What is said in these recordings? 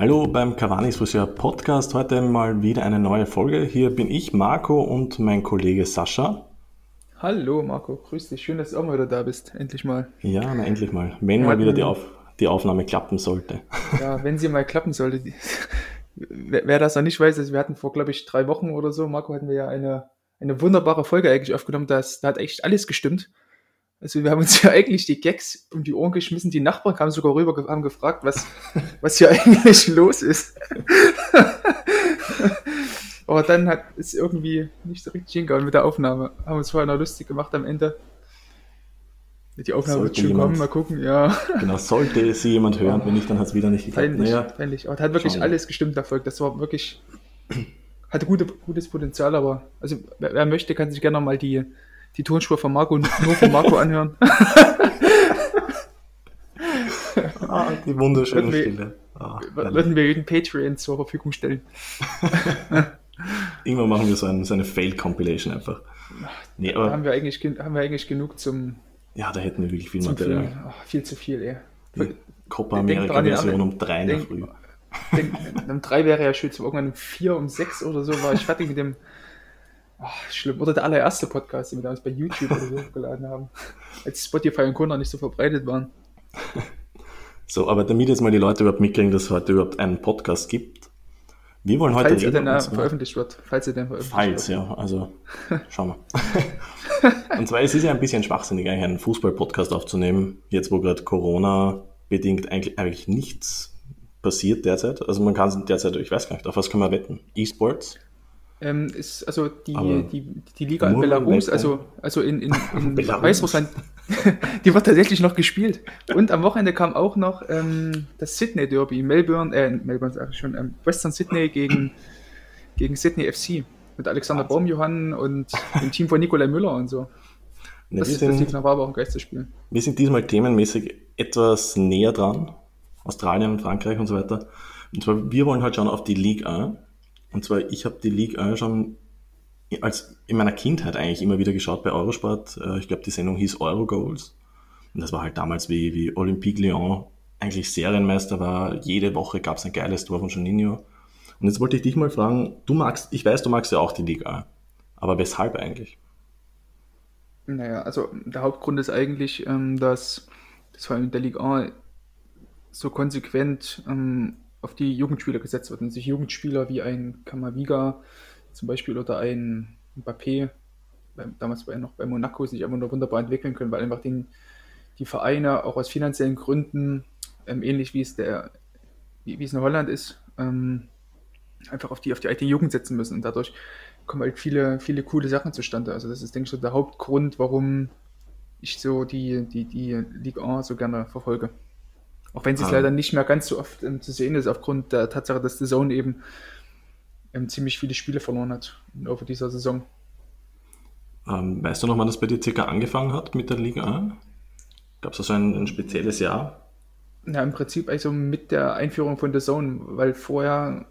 Hallo beim Cavani's Friseur Podcast. Heute mal wieder eine neue Folge. Hier bin ich, Marco, und mein Kollege Sascha. Hallo Marco, grüß dich. Schön, dass du auch mal wieder da bist. Endlich mal. Ja, na, endlich mal. Wenn mal wieder die, Auf die Aufnahme klappen sollte. Ja, wenn sie mal klappen sollte. wer, wer das noch nicht weiß, also wir hatten vor, glaube ich, drei Wochen oder so, Marco, hatten wir ja eine, eine wunderbare Folge eigentlich aufgenommen. Das, da hat echt alles gestimmt. Also wir haben uns ja eigentlich die Gags um die Ohren geschmissen. Die Nachbarn kamen sogar rüber, haben gefragt, was, was hier eigentlich los ist. Aber dann hat es irgendwie nicht so richtig hingehauen mit der Aufnahme. Haben uns vorher noch lustig gemacht am Ende. Die Aufnahme sollte wird schon jemand, kommen, mal gucken, ja. Genau, sollte sie jemand hören, wenn nicht, dann hat es wieder nicht geklappt. Peinlich, naja, peinlich. Aber hat wirklich alles gestimmt, der Erfolg. Das war wirklich, hatte gute, gutes Potenzial, aber, also, wer, wer möchte, kann sich gerne noch mal die, die Tonspur von Marco nur von Marco anhören. ah, die wunderschöne würden Stille. Ah, würden wir jeden Patreon zur Verfügung stellen. Irgendwann machen wir so, ein, so eine Fail-Compilation einfach. Nee, aber haben, wir eigentlich, haben wir eigentlich genug zum. Ja, da hätten wir wirklich viel Material. Viel, oh, viel zu viel, ey. Die Copa America-Version um drei in der Früh. Denk, um drei wäre ja schön, irgendwann um vier, um sechs oder so war ich fertig mit dem Ach, schlimm. Oder der allererste Podcast, den wir damals bei YouTube oder so geladen haben. Als Spotify und Co. noch nicht so verbreitet waren. So, aber damit jetzt mal die Leute überhaupt mitkriegen, dass es heute überhaupt einen Podcast gibt. Wir wollen heute falls reden. Falls er denn veröffentlicht wird. Falls er denn veröffentlicht falls, wird. Falls, ja. Also, schauen wir. und zwar, es ist ja ein bisschen schwachsinnig, eigentlich einen Fußball-Podcast aufzunehmen, jetzt wo gerade Corona-bedingt eigentlich, eigentlich nichts passiert derzeit. Also man kann derzeit, ich weiß gar nicht, auf was kann man wetten? E-Sports? Ähm, ist also die, die, die Liga in Belarus, also, also in, in, in Weißrussland, die wird tatsächlich noch gespielt. Und am Wochenende kam auch noch ähm, das Sydney Derby, Melbourne, äh, Melbourne sag ich schon, ähm, Western Sydney gegen, gegen Sydney FC mit Alexander Baumjohann und dem Team von Nikolai Müller und so. Ne, das, sind, das war aber auch ein Geisterspiel. Wir sind diesmal themenmäßig etwas näher dran. Australien, Frankreich und so weiter. Und zwar, wir wollen halt schauen auf die Liga und zwar, ich habe die Liga schon als in meiner Kindheit eigentlich immer wieder geschaut bei Eurosport. Äh, ich glaube, die Sendung hieß Eurogoals. Und das war halt damals wie, wie Olympique Lyon eigentlich Serienmeister war. Jede Woche gab es ein geiles Tor von Juninho. Und jetzt wollte ich dich mal fragen, du magst, ich weiß, du magst ja auch die Liga. Aber weshalb eigentlich? Naja, also der Hauptgrund ist eigentlich, ähm, dass, dass vor allem in der Liga so konsequent ähm, auf die Jugendspieler gesetzt wird und sich Jugendspieler wie ein Kamaviga zum Beispiel oder ein Mbappé, damals war er noch bei Monaco, sich einfach nur wunderbar entwickeln können, weil einfach den, die Vereine auch aus finanziellen Gründen, ähm, ähnlich wie es der, wie, wie, es in Holland ist, ähm, einfach auf die, auf die alte Jugend setzen müssen und dadurch kommen halt viele, viele coole Sachen zustande. Also das ist, denke ich, so der Hauptgrund, warum ich so die, die, die Ligue 1 so gerne verfolge. Auch wenn sie es ah. leider nicht mehr ganz so oft ähm, zu sehen ist, aufgrund der Tatsache, dass die Zone eben ähm, ziemlich viele Spiele verloren hat over dieser Saison. Ähm, weißt du noch, wann das bei dir circa angefangen hat mit der Liga? Gab es da so ein, ein, spezielles Jahr? Ja, im Prinzip also mit der Einführung von der Zone, weil vorher,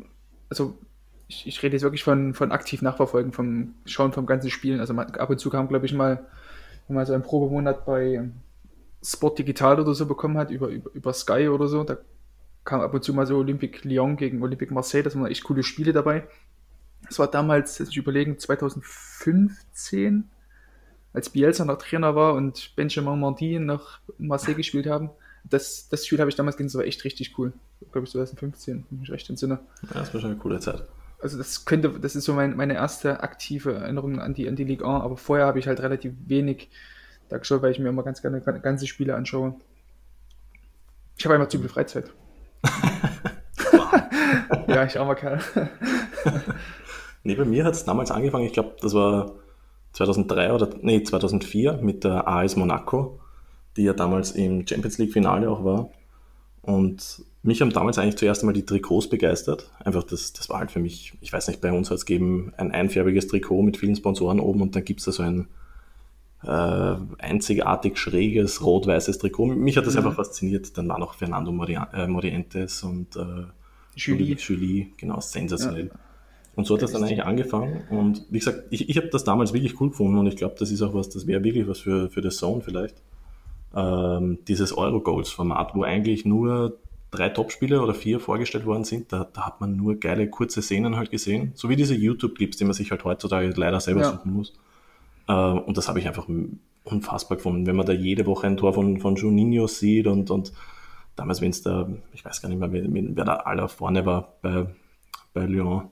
also ich, ich rede jetzt wirklich von, von aktiv nachverfolgen, vom Schauen vom ganzen Spielen. Also man, ab und zu kam, glaube ich, mal, mal so ein Probemonat bei Sport Digital oder so bekommen hat, über, über, über Sky oder so. Da kam ab und zu mal so Olympique Lyon gegen Olympique Marseille, da waren echt coole Spiele dabei. Das war damals, jetzt ich überlegen, 2015, als Bielsa noch Trainer war und Benjamin Mardi nach Marseille gespielt haben. Das, das Spiel habe ich damals gesehen, das war echt richtig cool. Glaube ich 2015, wenn ich recht entsinne. Ja, das war schon eine coole Zeit. Also das könnte, das ist so mein, meine erste aktive Erinnerung an die, an die Ligue 1, aber vorher habe ich halt relativ wenig da geschaut, weil ich mir immer ganz gerne ganze Spiele anschaue. Ich habe einfach zu viel Freizeit. ja, ich armer Kerl. nee, bei mir hat es damals angefangen, ich glaube, das war 2003 oder nee, 2004 mit der AS Monaco, die ja damals im Champions League Finale auch war. Und mich haben damals eigentlich zuerst einmal die Trikots begeistert. Einfach, das, das war halt für mich, ich weiß nicht, bei uns hat es gegeben ein einfärbiges Trikot mit vielen Sponsoren oben und dann gibt es da so ein äh, einzigartig schräges rot-weißes Trikot. Mich hat das mhm. einfach fasziniert. Dann war noch Fernando äh, Morientes und äh, Julie. Julie, genau, sensationell. Ja. Und so hat das dann eigentlich angefangen. Und wie gesagt, ich, ich habe das damals wirklich cool gefunden und ich glaube, das ist auch was, das wäre wirklich was für, für das Zone vielleicht. Ähm, dieses Euro-Goals-Format, wo eigentlich nur drei Topspiele oder vier vorgestellt worden sind, da, da, hat man nur geile kurze Szenen halt gesehen, so wie diese YouTube-Clips, die man sich halt heutzutage leider selber ja. suchen muss. Äh, und das habe ich einfach unfassbar gefunden, wenn man da jede Woche ein Tor von, von Juninho sieht und, und damals, wenn es da, ich weiß gar nicht mehr, wer, wer da aller vorne war bei, bei Lyon,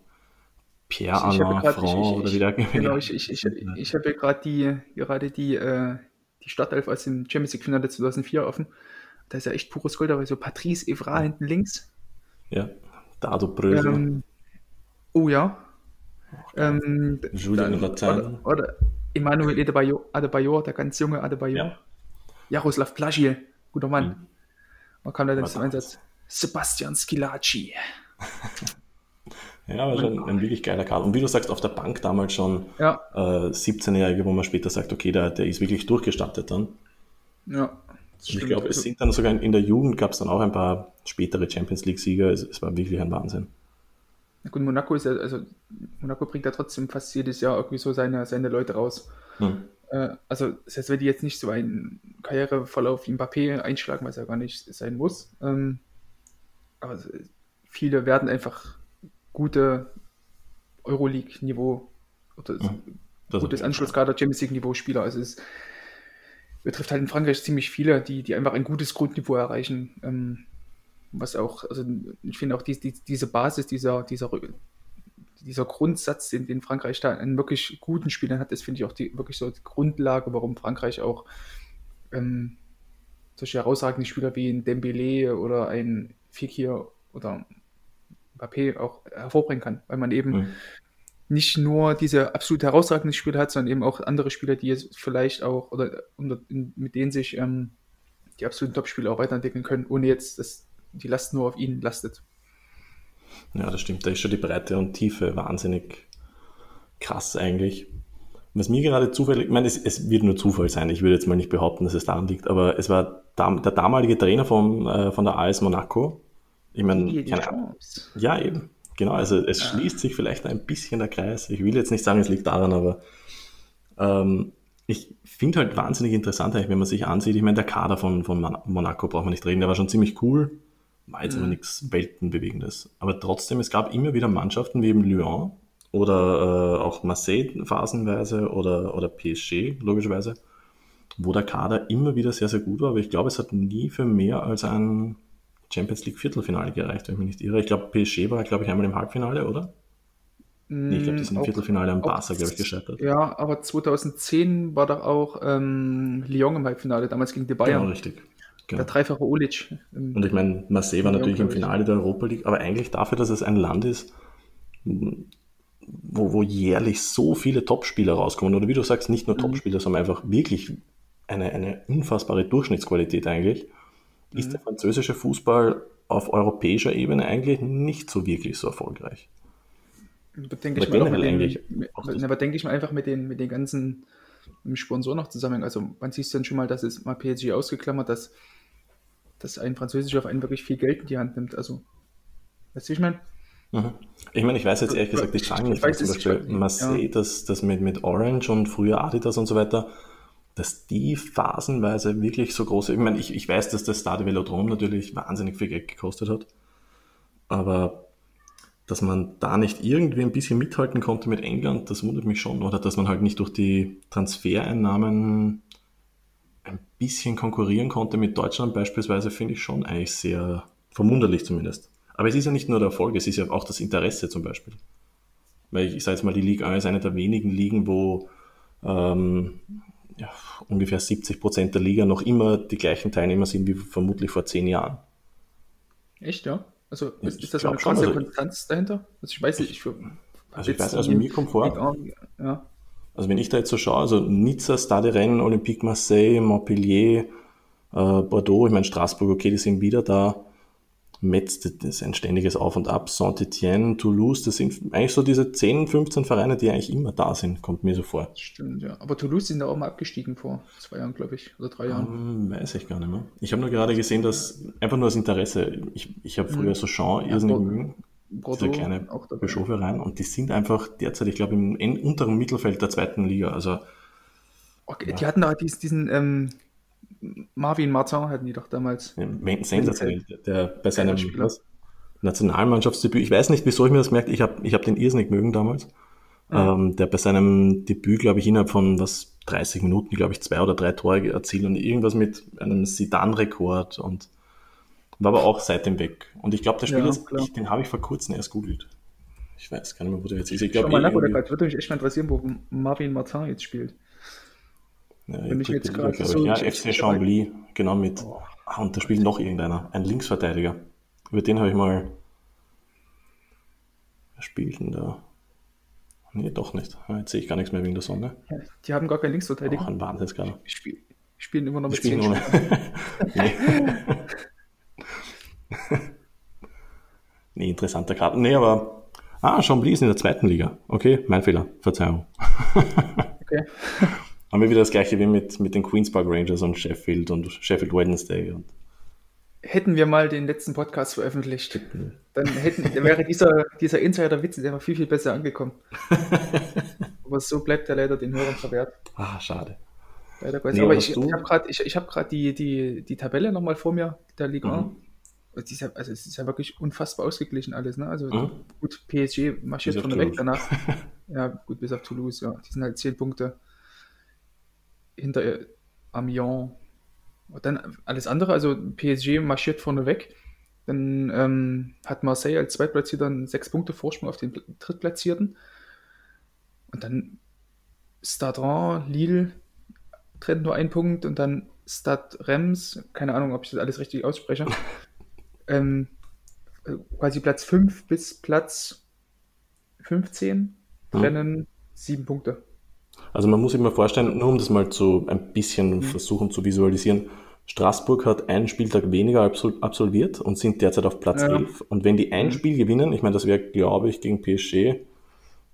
Pierre Alain Franc oder wie der Genau, ich, ich, ich, ich habe ja gerade die, gerade die, äh, die Startelf aus dem Champions League Finale 2004 offen. Da ist ja echt pures Gold, aber so Patrice Evra hinten links. Ja, Dado Brösel. Ähm, oh ja. Ähm, Julian Ratin. Oder, oder Emmanuel Adebayor, Adebayor, der ganz junge Adebayor. Ja. Jaroslav Plagiel, guter Mann. Mhm. Man kam da dann zum Einsatz. Sebastian Skilacci. ja, aber schon ein wirklich geiler Kader. Und wie du sagst, auf der Bank damals schon ja. äh, 17-Jährige, wo man später sagt, okay, der, der ist wirklich durchgestattet dann. Ja. Ich glaube, es sind dann sogar in der Jugend gab es dann auch ein paar spätere Champions League-Sieger. Es, es, war wirklich ein Wahnsinn. Na gut, Monaco ist ja, also Monaco bringt ja trotzdem fast jedes Jahr irgendwie so seine, seine Leute raus. Hm. Äh, also, das heißt, wenn die jetzt nicht so einen Karriereverlauf wie Mbappé einschlagen, was ja gar nicht sein muss. Ähm, aber viele werden einfach gute Euroleague-Niveau oder hm. gutes Anschlusskader Champions League-Niveau Spieler. Also es betrifft halt in Frankreich ziemlich viele, die, die einfach ein gutes Grundniveau erreichen. Ähm, was auch, also ich finde auch die, die, diese Basis, dieser, dieser, dieser Grundsatz, den, den Frankreich da an wirklich guten Spielern hat, das finde ich auch die, wirklich so die Grundlage, warum Frankreich auch ähm, solche herausragenden Spieler wie ein Dembele oder ein Fekir oder Mbappé auch hervorbringen kann, weil man eben mhm. nicht nur diese absolut herausragenden Spieler hat, sondern eben auch andere Spieler, die jetzt vielleicht auch oder mit denen sich ähm, die absoluten Top-Spieler auch weiterentwickeln können, ohne jetzt, dass die Last nur auf ihnen lastet. Ja, das stimmt. Da ist schon die Breite und Tiefe wahnsinnig krass eigentlich. Was mir gerade zufällig, ich meine, es, es, wird nur Zufall sein, ich würde jetzt mal nicht behaupten, dass es daran liegt, aber es war der damalige Trainer vom, äh, von der AS Monaco. Ich meine, keine Ahnung. Ja, eben. Genau, also es ja. schließt sich vielleicht ein bisschen der Kreis. Ich will jetzt nicht sagen, es liegt daran, aber ähm, ich finde halt wahnsinnig interessant, wenn man sich ansieht. Ich meine, der Kader von, von Monaco braucht man nicht reden, der war schon ziemlich cool, war jetzt mhm. aber nichts Weltenbewegendes. Aber trotzdem, es gab immer wieder Mannschaften wie eben Lyon oder äh, auch Marseille phasenweise oder, oder PSG, logischerweise, wo der Kader immer wieder sehr, sehr gut war. Aber ich glaube, es hat nie für mehr als ein Champions League Viertelfinale gereicht, wenn ich mich nicht irre. Ich glaube, PSG war, glaube ich, einmal im Halbfinale, oder? Nee, ich glaube, die sind im mm, Viertelfinale am Barca, glaube ich, gescheitert. Ja, aber 2010 war doch auch ähm, Lyon im Halbfinale, damals gegen die Bayern. Genau, richtig. Genau. Der dreifache Olic. Und ich meine, Marseille war natürlich im Finale der Europa League, aber eigentlich dafür, dass es ein Land ist, wo, wo jährlich so viele Topspieler rauskommen, oder wie du sagst, nicht nur mhm. Topspieler, sondern einfach wirklich eine, eine unfassbare Durchschnittsqualität eigentlich ist der französische Fußball auf europäischer Ebene eigentlich nicht so wirklich so erfolgreich. Aber denke ich, mal den, aber denke ich mal einfach mit den, mit den ganzen Sponsoren noch zusammen. Also man sieht dann schon mal, dass es mal PSG ausgeklammert, dass, dass ein französischer Verein wirklich viel Geld in die Hand nimmt. Also, weißt du, ich meine? Mhm. Ich meine, ich weiß jetzt ehrlich gesagt die Zahlen nicht, weiß, zum Beispiel Marseille, ja. das, das mit, mit Orange und früher Adidas und so weiter, dass die phasenweise wirklich so große, ich meine, ich, ich weiß, dass das Stade Velodrom natürlich wahnsinnig viel Geld gekostet hat, aber dass man da nicht irgendwie ein bisschen mithalten konnte mit England, das wundert mich schon, oder dass man halt nicht durch die Transfereinnahmen ein bisschen konkurrieren konnte mit Deutschland beispielsweise, finde ich schon eigentlich sehr verwunderlich zumindest. Aber es ist ja nicht nur der Erfolg, es ist ja auch das Interesse zum Beispiel. Weil ich, ich sage jetzt mal, die Liga 1 ist eine der wenigen Ligen, wo ähm, ja, ungefähr 70 Prozent der Liga noch immer die gleichen Teilnehmer sind wie vermutlich vor zehn Jahren. Echt, ja? Also ist, ist das eine große also, Konstanz dahinter? Also ich weiß nicht, ich, also ich weiß, also mir kommt vor, ja. Also wenn ich da jetzt so schaue, also Nizza, Stade Rennes, Olympique Marseille, Montpellier, äh, Bordeaux, ich meine Straßburg, okay, die sind wieder da, Metz, das ist ein ständiges Auf und Ab, Saint-Etienne, Toulouse, das sind eigentlich so diese 10, 15 Vereine, die eigentlich immer da sind, kommt mir so vor. Stimmt, ja. Aber Toulouse sind da auch mal abgestiegen vor zwei Jahren, glaube ich, oder drei Jahren. Um, ähm, weiß ich gar nicht mehr. Ich habe nur gerade gesehen, dass einfach nur das Interesse, ich, ich habe früher mhm. so Jean ja, irrsinnig diese kleine Peugeot-Verein, und die sind einfach derzeit, ich glaube, im unteren Mittelfeld der zweiten Liga, also Okay, ja. Die hatten da diesen, diesen ähm, Marvin Martin hatten die doch damals. Ja, sensationell, der bei seinem Nationalmannschaftsdebüt, ich weiß nicht, wieso ich mir das merke, ich habe ich hab den irrsinnig mögen damals. Ja. Ähm, der bei seinem Debüt, glaube ich, innerhalb von was 30 Minuten, glaube ich, zwei oder drei Tore erzielt und irgendwas mit einem Sidan-Rekord und war aber auch seitdem weg. Und ich glaube, der Spieler, ja, ich, den habe ich vor kurzem erst googelt. Ich weiß gar nicht mehr, wo der jetzt ist. Ich glaube, Schau mal nach, oder gerade würde mich echt mal interessieren, wo Marvin Martin jetzt spielt. Ja, Wenn ich jetzt gerade so ja, FC Chambly, genau mit. Oh. Ah, und da spielt noch irgendeiner, ein Linksverteidiger. Über den habe ich mal. Wer spielt denn da? Nee, doch nicht. Jetzt sehe ich gar nichts mehr wegen der Sonne. Ja, die haben gar keinen Linksverteidiger. Auch ein Wahnsinnskerl. Die spiel, spielen immer noch mit spielen ohne. nee, interessanter Karten. Nee, aber. Ah, Chambly ist in der zweiten Liga. Okay, mein Fehler. Verzeihung. okay. Haben wir wieder das gleiche wie mit, mit den Queens Park Rangers und Sheffield und Sheffield Wednesday. Und hätten wir mal den letzten Podcast veröffentlicht, dann hätten, wäre dieser, dieser Insider-Witz der viel, viel besser angekommen. Aber so bleibt er leider den Hörern verwehrt. Ah, schade. Leider nee, Aber ich, ich habe gerade ich, ich hab die, die, die Tabelle nochmal vor mir, der Liga. Mhm. Ja, also es ist ja wirklich unfassbar ausgeglichen alles. Ne? Also mhm. gut, PSG marschiert von weg danach. ja, gut, bis auf Toulouse, ja. Die sind halt zehn Punkte hinter Amiens und dann alles andere, also PSG marschiert vorne weg. Dann ähm, hat Marseille als Zweitplatzierter einen sechs Punkte Vorsprung auf den Drittplatzierten. Und dann Stade Lille trennt nur einen Punkt und dann Stade Rems, keine Ahnung, ob ich das alles richtig ausspreche, ähm, quasi Platz 5 bis Platz 15 trennen hm. sieben Punkte. Also man muss sich mal vorstellen, nur um das mal zu ein bisschen mhm. versuchen zu visualisieren, Straßburg hat einen Spieltag weniger absolviert und sind derzeit auf Platz ja. 11. Und wenn die ein mhm. Spiel gewinnen, ich meine, das wäre, glaube ich, gegen PSG,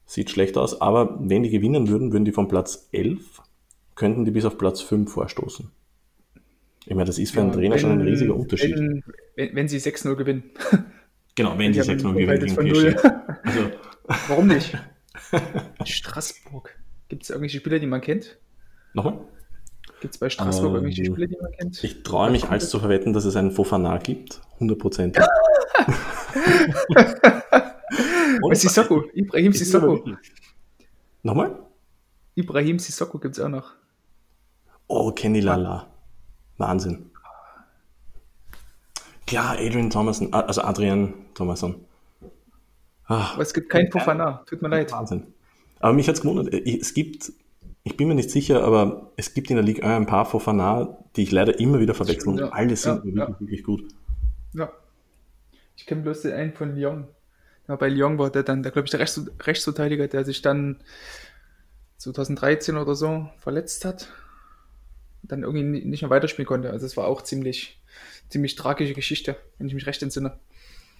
sieht schlecht aus, aber wenn die gewinnen würden, würden die von Platz 11, könnten die bis auf Platz 5 vorstoßen. Ich meine, das ist für einen Trainer wenn, schon ein riesiger Unterschied. Wenn, wenn, wenn sie 6-0 gewinnen. Genau, wenn sie 6-0 gewinnen. Also. Warum nicht? Straßburg. Gibt es irgendwelche Spieler, die man kennt? Nochmal? Gibt es bei Straßburg ähm, irgendwelche Spieler, die man kennt? Ich traue mich als zu verwetten, dass es einen Fofana gibt. 100%. Sissoko, Ibrahim Sissoko. Nochmal? Ibrahim Sissoko gibt es auch noch. Oh, Kenny Lala. Wahnsinn. Klar, Adrian Thomason, also Adrian Thomason. Ach, Aber es gibt keinen Fofana, tut mir leid. Wahnsinn. Aber mich hat es gewundert, äh, es gibt, ich bin mir nicht sicher, aber es gibt in der Liga ein paar Fofana, die ich leider immer wieder verwechsel und alle sind ja, wirklich, ja. wirklich gut. Ja. Ich kenne bloß den einen von Lyon. Ja, bei Lyon war der dann, der glaube ich, der Rechts Rechtsverteidiger, der sich dann 2013 oder so verletzt hat. Dann irgendwie nicht mehr weiterspielen konnte. Also es war auch ziemlich, ziemlich tragische Geschichte, wenn ich mich recht entsinne.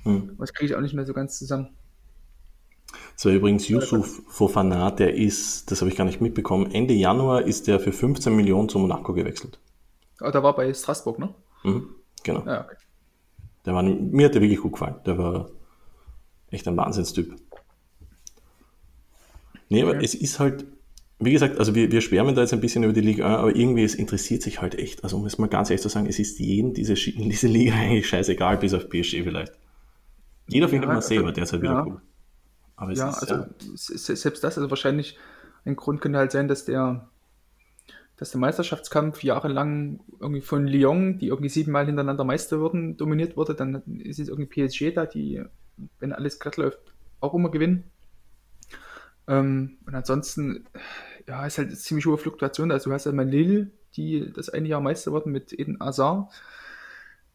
Hm. Das kriege ich auch nicht mehr so ganz zusammen. Das war übrigens Yusuf Fofana, der ist, das habe ich gar nicht mitbekommen, Ende Januar ist der für 15 Millionen zu Monaco gewechselt. Ah, der war bei Straßburg, ne? Mhm, genau. Ja, okay. Der war, mir hat der wirklich gut gefallen. Der war echt ein Wahnsinnstyp. Nee, aber okay. es ist halt, wie gesagt, also wir, wir schwärmen da jetzt ein bisschen über die Liga 1, aber irgendwie es interessiert sich halt echt. Also um es mal ganz ehrlich zu sagen, es ist jedem diese, diese Liga eigentlich scheißegal, bis auf PSG vielleicht. Jeder findet ja, Marseille, also, der ist halt wieder ja. cool. Aber ja, also ja selbst das, also wahrscheinlich ein Grund könnte halt sein, dass der, dass der Meisterschaftskampf jahrelang irgendwie von Lyon, die irgendwie siebenmal hintereinander Meister wurden, dominiert wurde. Dann ist es irgendwie PSG da, die, wenn alles glatt läuft, auch immer gewinnen. Ähm, und ansonsten, ja, ist halt ziemlich hohe Fluktuation. Also du hast ja mal Lille, die das eine Jahr Meister wurden mit Eden Hazard.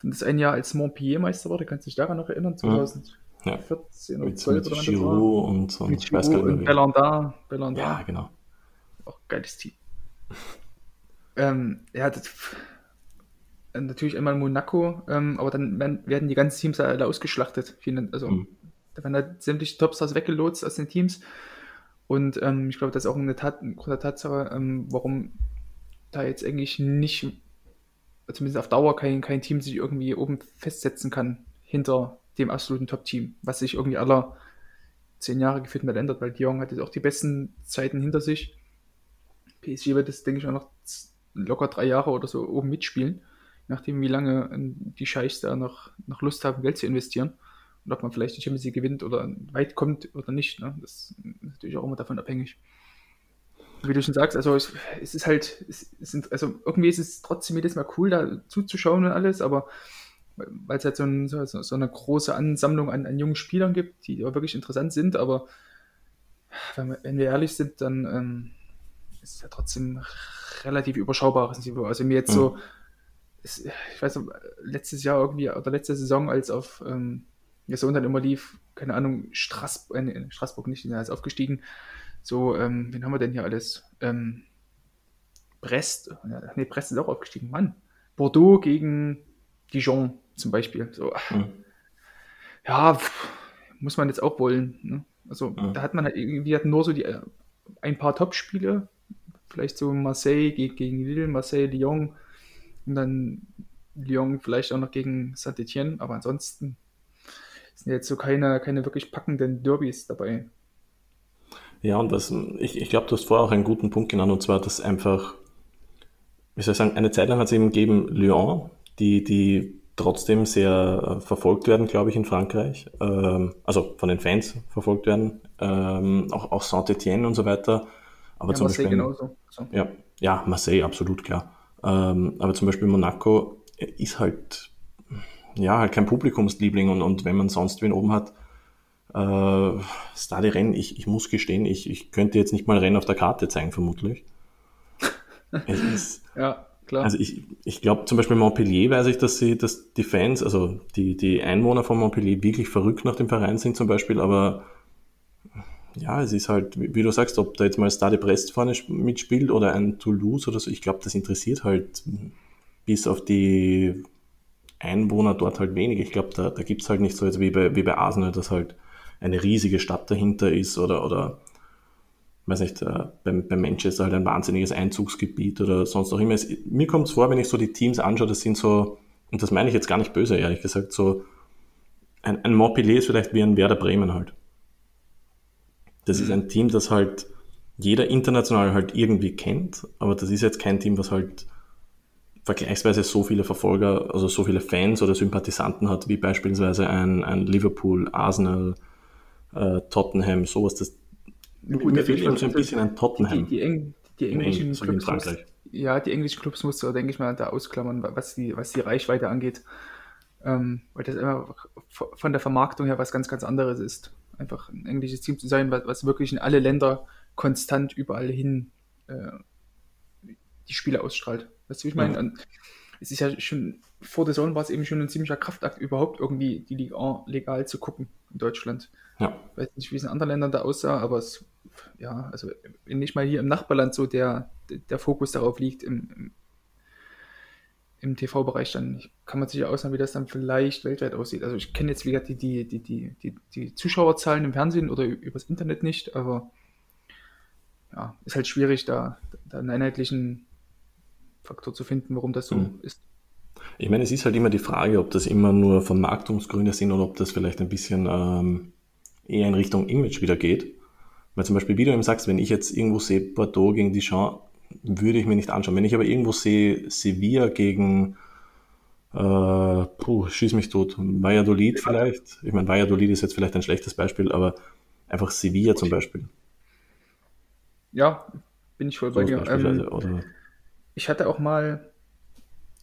Dann das eine Jahr als Montpellier Meister wurde, kannst du dich daran noch erinnern? 2000. Mhm ja. 14 oder 12 oder Giroud und, und, mit ich weiß Bellandin, Bellandin. Ja, genau. Auch geiles Team. ähm, ja, das, natürlich einmal Monaco, ähm, aber dann werden die ganzen Teams alle ausgeschlachtet. Also, mhm. da werden halt sämtliche Topstars weggelotst aus den Teams. Und ähm, ich glaube, das ist auch eine, Tat, eine große Tatsache, ähm, warum da jetzt eigentlich nicht, zumindest auf Dauer, kein, kein Team sich irgendwie oben festsetzen kann hinter dem absoluten Top-Team, was sich irgendwie aller zehn Jahre gefühlt mal weil Dion hat jetzt auch die besten Zeiten hinter sich. PSG wird es, denke ich, auch noch locker drei Jahre oder so oben mitspielen, nachdem wie lange ähm, die Scheichs da noch, noch Lust haben, Geld zu investieren und ob man vielleicht die Champions League gewinnt oder weit kommt oder nicht. Ne? Das ist natürlich auch immer davon abhängig. Wie du schon sagst, also es, es ist halt, es, es, also irgendwie ist es trotzdem jedes Mal cool, da zuzuschauen und alles, aber weil es halt so, ein, so, so, eine große Ansammlung an, an, jungen Spielern gibt, die wirklich interessant sind, aber wenn wir, wenn wir ehrlich sind, dann ähm, ist es ja trotzdem relativ überschaubares Niveau. Also mir jetzt mhm. so, ich weiß noch, letztes Jahr irgendwie, oder letzte Saison, als auf ähm, so und dann immer lief, keine Ahnung, Straßburg, äh, Straßburg nicht, ist aufgestiegen. So, ähm, wen haben wir denn hier alles? Ähm, Brest, nee, Brest ist auch aufgestiegen, Mann. Bordeaux gegen Dijon zum Beispiel. So, mhm. ja, muss man jetzt auch wollen. Ne? Also mhm. da hat man halt irgendwie hat nur so die, äh, ein paar Top-Spiele, vielleicht so Marseille gegen Lille, Marseille, Lyon und dann Lyon vielleicht auch noch gegen Saint-Etienne, aber ansonsten jetzt so keine, keine wirklich packenden Derbys dabei. Ja, und das, ich, ich glaube, du hast vorher auch einen guten Punkt genannt, und zwar, dass einfach, wie soll ich sagen, eine Zeit lang hat es eben gegeben Lyon, die, die trotzdem sehr äh, verfolgt werden, glaube ich, in Frankreich. Ähm, also von den Fans verfolgt werden. Ähm, auch, auch Saint-Etienne und so weiter. Aber ja, zum Marseille Beispiel, genauso. So. Ja, ja, Marseille, absolut klar. Ähm, aber zum Beispiel Monaco ist halt, ja, halt kein Publikumsliebling und, und wenn man sonst wen oben hat, äh, Stade Rennen, ich, ich muss gestehen, ich, ich könnte jetzt nicht mal Rennen auf der Karte zeigen, vermutlich. ist, ja. Klar. Also ich, ich glaube zum Beispiel Montpellier weiß ich, dass sie, dass die Fans, also die, die Einwohner von Montpellier wirklich verrückt nach dem Verein sind zum Beispiel, aber ja, es ist halt, wie, wie du sagst, ob da jetzt mal Stade Brest vorne mitspielt oder ein Toulouse oder so, ich glaube, das interessiert halt bis auf die Einwohner dort halt wenig. Ich glaube, da, da gibt es halt nicht so jetzt wie bei, wie bei Arsenal, dass halt eine riesige Stadt dahinter ist oder, oder weiß nicht, äh, beim, beim Manchester halt ein wahnsinniges Einzugsgebiet oder sonst auch immer. Es, mir kommt es vor, wenn ich so die Teams anschaue, das sind so, und das meine ich jetzt gar nicht böse, ehrlich gesagt, so ein, ein Montpellier ist vielleicht wie ein Werder Bremen halt. Das mhm. ist ein Team, das halt jeder international halt irgendwie kennt, aber das ist jetzt kein Team, was halt vergleichsweise so viele Verfolger, also so viele Fans oder Sympathisanten hat, wie beispielsweise ein, ein Liverpool, Arsenal, äh, Tottenham, sowas. Das, Gut, mir fehlt eben so ein bisschen ein Tottenham. Die, die, Eng, die englischen Eng, Clubs, muss, ja, die englischen Clubs musst du, denke ich mal, da ausklammern, was die, was die Reichweite angeht. Ähm, weil das immer von der Vermarktung her was ganz, ganz anderes ist. Einfach ein englisches Team zu sein, was, was wirklich in alle Länder konstant überall hin äh, die Spiele ausstrahlt. Weißt du, ich meine? Ja. Es ist ja schon, vor der Saison war es eben schon ein ziemlicher Kraftakt, überhaupt irgendwie die Liga legal zu gucken in Deutschland. Ja. Ich weiß nicht, wie es in anderen Ländern da aussah, aber es, ja, also wenn nicht mal hier im Nachbarland so der, der Fokus darauf liegt, im, im, im TV-Bereich, dann kann man sich ja aussagen, wie das dann vielleicht weltweit aussieht. Also ich kenne jetzt wieder die, die, die, die, die, die Zuschauerzahlen im Fernsehen oder übers Internet nicht, aber ja, ist halt schwierig, da, da einen einheitlichen Faktor zu finden, warum das so mhm. ist. Ich meine, es ist halt immer die Frage, ob das immer nur Vermarktungsgründe sind oder ob das vielleicht ein bisschen ähm, eher in Richtung Image wieder geht. Weil zum Beispiel, wie du eben sagst, wenn ich jetzt irgendwo sehe Bordeaux gegen Dijon, würde ich mir nicht anschauen. Wenn ich aber irgendwo sehe Sevilla gegen, äh, puh, schieß mich tot, Valladolid vielleicht. Ich meine, Valladolid ist jetzt vielleicht ein schlechtes Beispiel, aber einfach Sevilla zum Beispiel. Ja, bin ich voll so bei dir. Ähm, ich hatte auch mal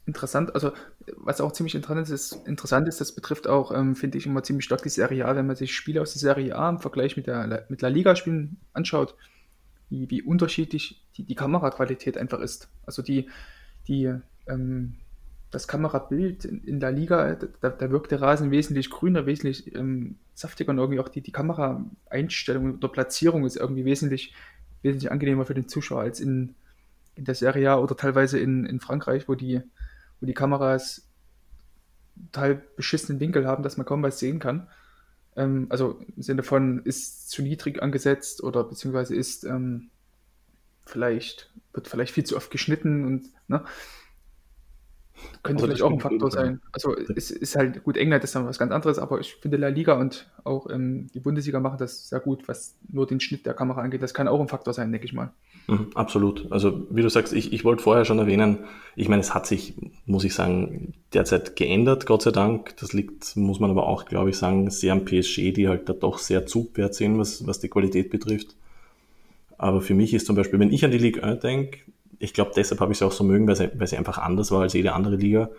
interessant, also was auch ziemlich interessant ist, interessant ist das betrifft auch, ähm, finde ich, immer ziemlich stark die Serie A, wenn man sich Spiele aus der Serie A im Vergleich mit der mit La Liga-Spielen anschaut, wie, wie unterschiedlich die, die Kameraqualität einfach ist. Also die, die, ähm, das Kamerabild in, in La Liga, da, da wirkt der Rasen wesentlich grüner, wesentlich ähm, saftiger und irgendwie auch die, die Kameraeinstellung oder Platzierung ist irgendwie wesentlich, wesentlich angenehmer für den Zuschauer als in, in der Serie A oder teilweise in, in Frankreich, wo die wo die Kameras total beschissenen Winkel haben, dass man kaum was sehen kann. Ähm, also im Sinne von, ist zu niedrig angesetzt oder beziehungsweise ist ähm, vielleicht, wird vielleicht viel zu oft geschnitten und ne? Könnte vielleicht auch ein Faktor sein. Also es ist halt, gut, England ist dann was ganz anderes, aber ich finde La Liga und auch ähm, die Bundesliga machen das sehr gut, was nur den Schnitt der Kamera angeht. Das kann auch ein Faktor sein, denke ich mal. Mhm, absolut. Also wie du sagst, ich, ich wollte vorher schon erwähnen, ich meine, es hat sich, muss ich sagen, derzeit geändert, Gott sei Dank. Das liegt, muss man aber auch, glaube ich, sagen, sehr am PSG, die halt da doch sehr zugwärts sind, was, was die Qualität betrifft. Aber für mich ist zum Beispiel, wenn ich an die Ligue 1 denke, ich glaube, deshalb habe ich sie auch so mögen, weil sie, weil sie einfach anders war als jede andere Liga.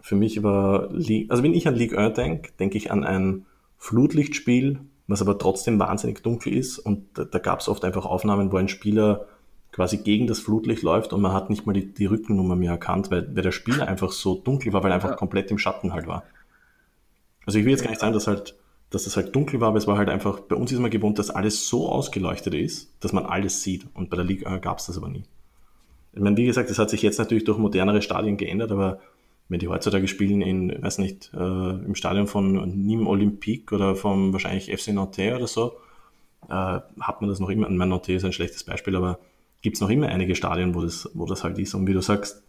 Für mich war, also wenn ich an Ligue 1 denke, denke ich an ein Flutlichtspiel, was aber trotzdem wahnsinnig dunkel ist. Und da, da gab es oft einfach Aufnahmen, wo ein Spieler quasi gegen das Flutlicht läuft und man hat nicht mal die, die Rückennummer mehr erkannt, weil, weil der Spieler einfach so dunkel war, weil er einfach ja. komplett im Schatten halt war. Also ich will jetzt gar nicht sagen, dass halt, dass das halt dunkel war, aber es war halt einfach, bei uns ist man gewohnt, dass alles so ausgeleuchtet ist, dass man alles sieht. Und bei der Liga gab es das aber nie. Ich meine, wie gesagt, das hat sich jetzt natürlich durch modernere Stadien geändert, aber wenn die heutzutage spielen in, weiß nicht, äh, im Stadion von Nîmes Olympique oder vom wahrscheinlich FC Nanterre oder so, äh, hat man das noch immer, mein Nanterre ist ein schlechtes Beispiel, aber gibt es noch immer einige Stadien, wo das, wo das halt ist. Und wie du sagst,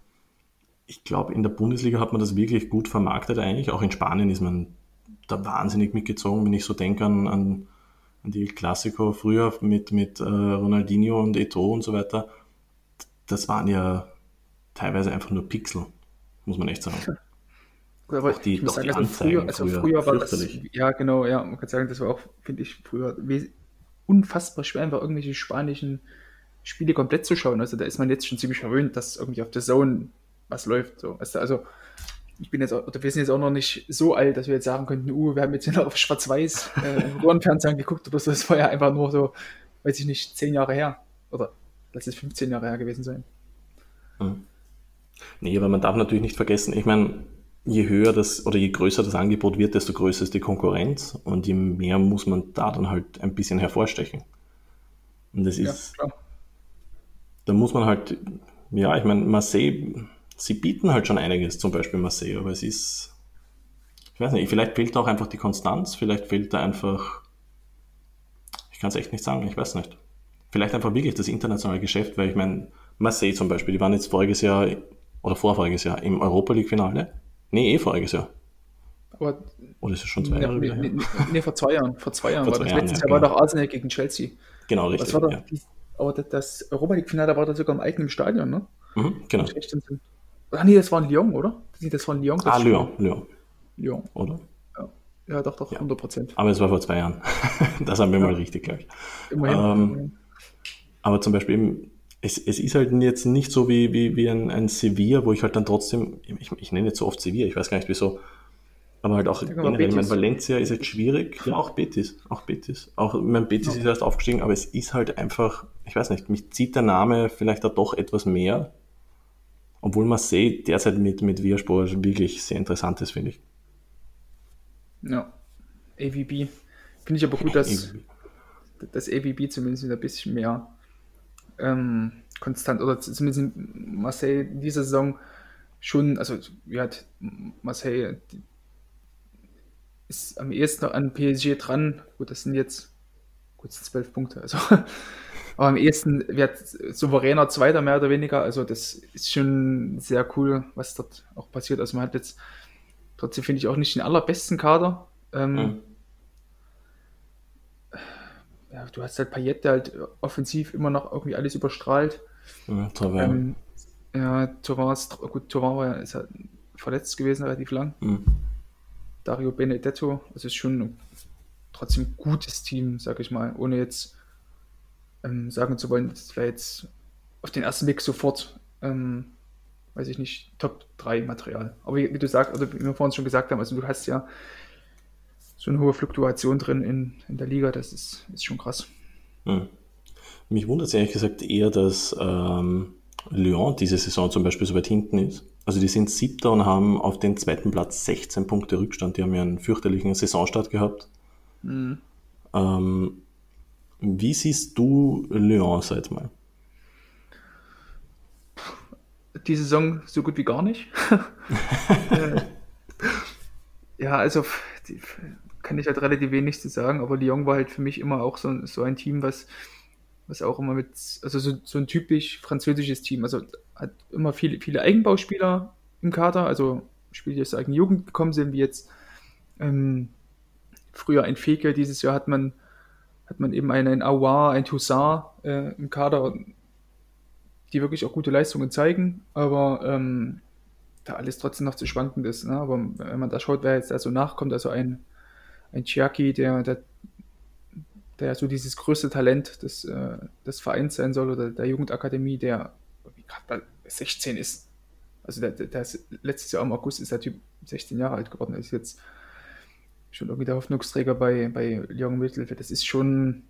ich glaube, in der Bundesliga hat man das wirklich gut vermarktet eigentlich. Auch in Spanien ist man da wahnsinnig mitgezogen, wenn ich so denke an, an, an die Klassiko früher mit, mit äh, Ronaldinho und Eto und so weiter. Das waren ja teilweise einfach nur Pixel muss man echt sagen. Gut, aber auch die, ich muss sagen, also früher, also früher, früher war das, ja genau, ja, man kann sagen, das war auch, finde ich, früher unfassbar schwer, einfach irgendwelche spanischen Spiele komplett zu schauen. Also da ist man jetzt schon ziemlich verwöhnt, dass irgendwie auf der Zone was läuft. So. Also, also ich bin jetzt, oder wir sind jetzt auch noch nicht so alt, dass wir jetzt sagen könnten, uh, wir haben jetzt noch auf Schwarz-Weiß äh, Röhrenfernsehen geguckt oder so. Das war ja einfach nur so, weiß ich nicht, zehn Jahre her. Oder lass es 15 Jahre her gewesen sein. Mhm. Nee, aber man darf natürlich nicht vergessen, ich meine, je höher das oder je größer das Angebot wird, desto größer ist die Konkurrenz und je mehr muss man da dann halt ein bisschen hervorstechen. Und das ist, ja, da muss man halt, ja, ich meine, Marseille, sie bieten halt schon einiges, zum Beispiel Marseille, aber es ist, ich weiß nicht, vielleicht fehlt da auch einfach die Konstanz, vielleicht fehlt da einfach, ich kann es echt nicht sagen, ich weiß nicht. Vielleicht einfach wirklich das internationale Geschäft, weil ich meine, Marseille zum Beispiel, die waren jetzt voriges Jahr oder vorvoriges Jahr im Europa League-Finale. Nee, eh voriges Jahr. Aber Oder ist es schon zwei Jahre nee, nee, nee, vor zwei Jahren. Vor zwei Jahren. Vor zwei war Jahren, letztes ja, Jahr genau. war doch Arsenal gegen Chelsea. Genau, richtig. Das ja. aber das Europa League-Finale war da sogar im eigenen Stadion, ne? Mhm, genau. Ach nee, das war in Lyon, oder? Das war in Lyon. Ah, Lyon, Lyon. Lyon. Oder? Ja, ja doch, doch, ja. 100 Prozent. Aber es war vor zwei Jahren. das haben wir mal richtig, glaube ich. Immerhin. Ähm, aber zum Beispiel es, es ist halt jetzt nicht so wie, wie, wie ein, ein Sevilla, wo ich halt dann trotzdem, ich, ich nenne jetzt so oft Sevilla, ich weiß gar nicht wieso, aber halt auch generell, mein Valencia ist jetzt schwierig, ja auch Betis, auch Betis, auch mein Betis ja. ist erst aufgestiegen, aber es ist halt einfach, ich weiß nicht, mich zieht der Name vielleicht da doch etwas mehr, obwohl Marseille derzeit mit, mit Viaspor wirklich sehr interessant ist, finde ich. Ja, AVB. Finde ich aber gut, dass das AVB zumindest ein bisschen mehr ähm, konstant, oder zumindest in Marseille diese Saison schon, also wie hat Marseille ist am ehesten an PSG dran. Gut, das sind jetzt kurz zwölf Punkte. Also, aber am ehesten wird souveräner Zweiter mehr oder weniger. Also das ist schon sehr cool, was dort auch passiert. Also man hat jetzt trotzdem finde ich auch nicht den allerbesten Kader. Ähm, mhm ja, du hast halt Payet, der halt offensiv immer noch irgendwie alles überstrahlt. Ja, Tavern. Ähm, ja, Torrens, gut, Torrens war, ist halt verletzt gewesen relativ lang. Mhm. Dario Benedetto, das ist schon trotzdem ein gutes Team, sag ich mal, ohne jetzt ähm, sagen zu wollen, das wäre jetzt auf den ersten Weg sofort, ähm, weiß ich nicht, Top 3 Material. Aber wie, wie, du sagst, oder wie wir vorhin schon gesagt haben, also du hast ja so eine hohe Fluktuation drin in, in der Liga, das ist, ist schon krass. Hm. Mich wundert es ehrlich gesagt eher, dass ähm, Lyon diese Saison zum Beispiel so weit hinten ist. Also die sind siebter und haben auf den zweiten Platz 16 Punkte Rückstand. Die haben ja einen fürchterlichen Saisonstart gehabt. Mhm. Ähm, wie siehst du Lyon, seit mal? Die Saison so gut wie gar nicht. Äh, ja, also die, kann ich halt relativ wenig zu sagen, aber Lyon war halt für mich immer auch so, so ein Team, was, was auch immer mit, also so, so ein typisch französisches Team, also hat immer viele, viele Eigenbauspieler im Kader, also Spieler, die aus der eigenen Jugend gekommen sind, wie jetzt ähm, früher ein Feke, dieses Jahr hat man, hat man eben einen, einen Aouar, ein Toussaint äh, im Kader, die wirklich auch gute Leistungen zeigen, aber ähm, da alles trotzdem noch zu schwankend ist. Ne? Aber wenn man da schaut, wer jetzt da so nachkommt, also ein, ein Chiaki, der, der, der so dieses größte Talent des, äh, des Vereins sein soll oder der Jugendakademie, der gerade 16 ist. Also der, der ist, letztes Jahr im August ist der Typ 16 Jahre alt geworden, ist jetzt schon irgendwie der Hoffnungsträger bei, bei Lyon Mittelfeld. Das ist schon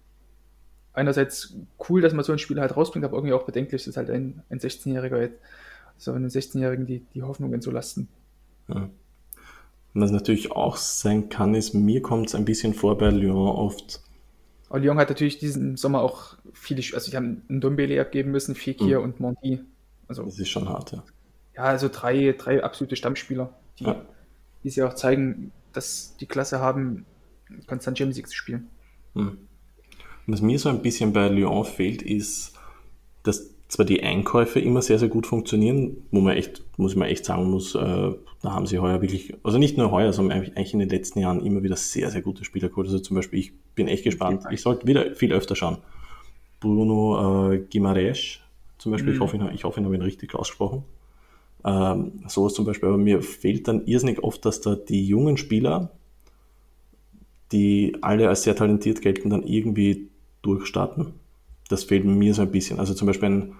einerseits cool, dass man so ein Spiel halt rausbringt, aber irgendwie auch bedenklich, dass halt ein, ein 16-Jähriger jetzt, so einem 16-Jährigen die, die Hoffnungen so lasten. Ja. Was natürlich auch sein kann, ist, mir kommt es ein bisschen vor bei Lyon oft. Aber Lyon hat natürlich diesen Sommer auch viele, also die haben einen Dombele abgeben müssen, Fekir mhm. und Monti. Also, das ist schon hart, ja. Ja, also drei, drei absolute Stammspieler, die, ja. die sie auch zeigen, dass die Klasse haben, konstant Champions League zu spielen. Mhm. Was mir so ein bisschen bei Lyon fehlt, ist, dass zwar die Einkäufe immer sehr, sehr gut funktionieren, wo man echt, muss man echt sagen muss, äh, da haben sie heuer wirklich, also nicht nur heuer, sondern eigentlich in den letzten Jahren immer wieder sehr, sehr gute Spieler geholt. Also zum Beispiel, ich bin echt gespannt, ich sollte wieder viel öfter schauen. Bruno äh, Guimaraes, zum Beispiel, mhm. ich hoffe, ich hoffe, ich habe ihn richtig ausgesprochen. Ähm, sowas zum Beispiel, aber mir fehlt dann irrsinnig oft, dass da die jungen Spieler, die alle als sehr talentiert gelten, dann irgendwie durchstarten. Das fehlt mir so ein bisschen. Also zum Beispiel ein,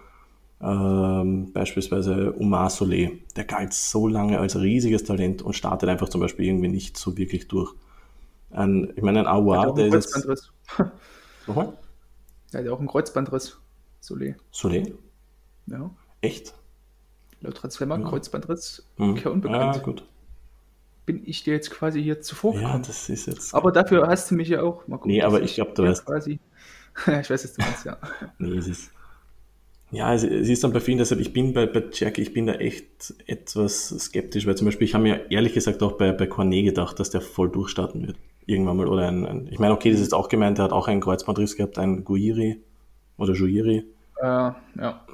ähm, beispielsweise Omar Solé, der galt so lange als riesiges Talent und startet einfach zum Beispiel irgendwie nicht so wirklich durch. Ein, ich meine, ein Aouar, der ist jetzt... Nochmal? Er hat auch einen Kreuzbandriss, Solé. Solé? Ja. Echt? Laut Transfermarkt, ja. Kreuzbandriss, hm. unbekannt. Ja, gut bin ich dir jetzt quasi hier zuvor gekommen. Ja, das ist jetzt. Aber dafür hast du mich ja auch. Mal gucken, nee, aber ich glaube, du weißt. Quasi ich weiß, was du meinst, ja. nee, es ist. Ja, es, es ist dann bei vielen, deshalb, ich bin bei, bei Jack, ich bin da echt etwas skeptisch, weil zum Beispiel, ich habe mir ehrlich gesagt auch bei, bei Cornet gedacht, dass der voll durchstarten wird. Irgendwann mal. Oder ein, ein ich meine, okay, das ist auch gemeint, der hat auch einen Kreuzbandriss gehabt, ein Guiri oder Juiri. Äh, ja.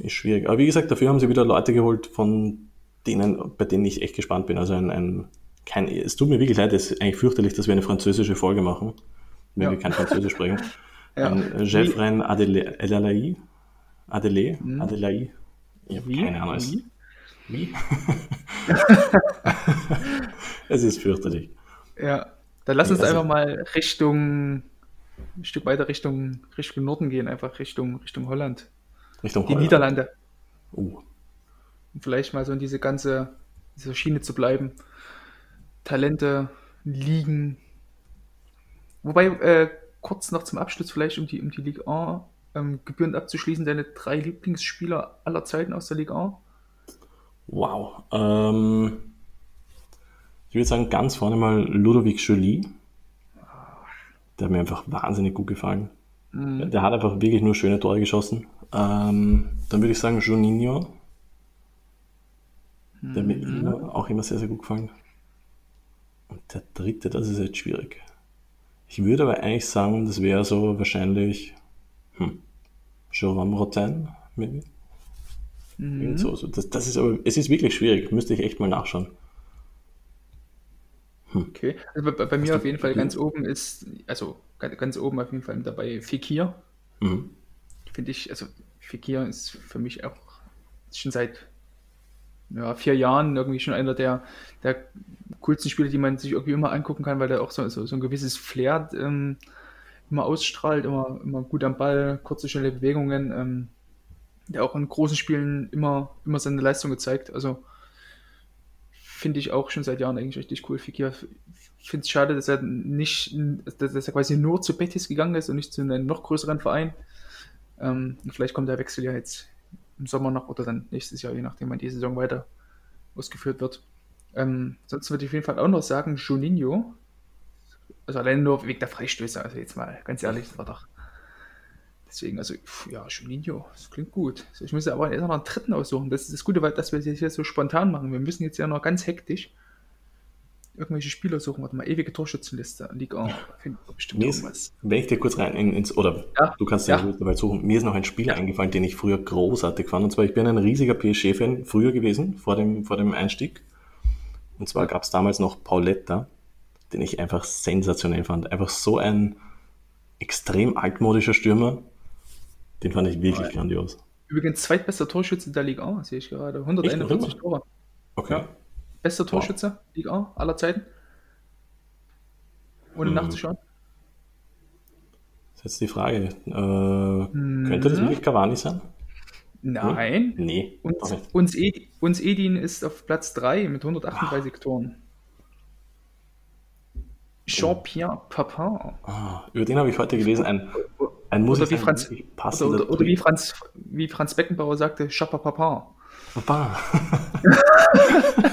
Ist schwierig. Aber wie gesagt, dafür haben sie wieder Leute geholt, von denen, bei denen ich echt gespannt bin. Also ein, ein kein, es tut mir wirklich leid, es ist eigentlich fürchterlich, dass wir eine französische Folge machen, wenn ja. wir kein Französisch sprechen. Ja. Ein Jeffren Adelaide. Adelaide? Hm. Adelaide? Ich habe keine Ahnung. Wie? Wie? es ist fürchterlich. Ja, dann lass uns also, einfach mal Richtung, ein Stück weiter Richtung, Richtung Norden gehen, einfach Richtung, Richtung Holland. Richtung Die Holland. Niederlande. Uh. Und vielleicht mal so in diese ganze diese Schiene zu bleiben. Talente, Ligen. Wobei, äh, kurz noch zum Abschluss vielleicht, um die, um die Ligue 1 ähm, gebührend abzuschließen, deine drei Lieblingsspieler aller Zeiten aus der Ligue 1? Wow. Ähm, ich würde sagen, ganz vorne mal Ludovic Joly. Der hat mir einfach wahnsinnig gut gefallen. Mhm. Der hat einfach wirklich nur schöne Tore geschossen. Ähm, dann würde ich sagen Juninho. Der mhm. mir immer, auch immer sehr, sehr gut gefallen. Und der dritte, das ist jetzt schwierig. Ich würde aber eigentlich sagen, das wäre so wahrscheinlich hm, Jerome Rotin, maybe. Mhm. So, so. Das, das ist aber, es ist wirklich schwierig, müsste ich echt mal nachschauen. Hm. Okay, also bei, bei mir auf jeden Fall ganz oben ist, also ganz oben auf jeden Fall dabei Fikir. Mhm. Finde ich, also Fikir ist für mich auch schon seit ja, vier Jahren irgendwie schon einer der, der coolsten Spiele, die man sich irgendwie immer angucken kann, weil der auch so, so, so ein gewisses Flair ähm, immer ausstrahlt, immer, immer gut am Ball, kurze, schnelle Bewegungen, ähm, der auch in großen Spielen immer, immer seine Leistung gezeigt. Also finde ich auch schon seit Jahren eigentlich richtig cool. Fikir finde es schade, dass er nicht, dass er quasi nur zu Betis gegangen ist und nicht zu einem noch größeren Verein. Ähm, vielleicht kommt der Wechsel ja jetzt im Sommer noch oder dann nächstes Jahr, je nachdem, wann die Saison weiter ausgeführt wird. Ähm, sonst würde ich auf jeden Fall auch noch sagen, Juninho. Also allein nur wegen der Freistöße, also jetzt mal ganz ehrlich, das war doch. Deswegen, also, ja, Juninho, das klingt gut. Ich muss aber jetzt noch einen dritten aussuchen. Das ist das Gute, weil dass wir das jetzt so spontan machen. Wir müssen jetzt ja noch ganz hektisch irgendwelche Spieler suchen. Warte mal, ewige Torschützenliste. Liga bestimmt irgendwas. Wenn ich dir kurz rein ins, oder ja, du kannst ja dabei suchen, mir ist noch ein Spieler eingefallen, den ich früher großartig fand. Und zwar, ich bin ein riesiger PSG-Fan früher gewesen, vor dem, vor dem Einstieg. Und zwar gab es damals noch Pauletta, den ich einfach sensationell fand. Einfach so ein extrem altmodischer Stürmer. Den fand ich wirklich ja, grandios. Übrigens zweitbester Torschütze der Liga, sehe ich gerade. 141 Tore. Okay. Ja. Bester Torschütze wow. Liga aller Zeiten. Ohne hm. nachzuschauen. Das ist jetzt die Frage. Äh, hm. Könnte das wirklich Cavani sein? Nein. Hm? Nee. Uns, uns, Ed, uns Edin ist auf Platz 3 mit 138 ah. Toren. Jean-Pierre Papin. Ah, über den habe ich heute gelesen. Ein, ein oder, wie Franz, oder, oder, oder, wie, Franz, wie Franz Beckenbauer sagte, Chapa Papin. Papin.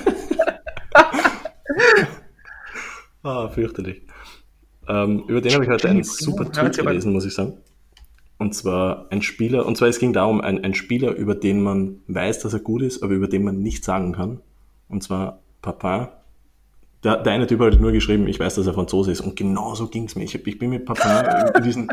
ah, fürchterlich. Ähm, über den habe ich heute einen super Tweet gelesen, muss ich sagen. Und zwar ein Spieler, und zwar es ging darum, ein, ein Spieler, über den man weiß, dass er gut ist, aber über den man nicht sagen kann. Und zwar Papin. Der, der eine Typ hat nur geschrieben, ich weiß, dass er Franzose ist. Und genau so ging es mir. Ich, ich bin mit Papin in diesem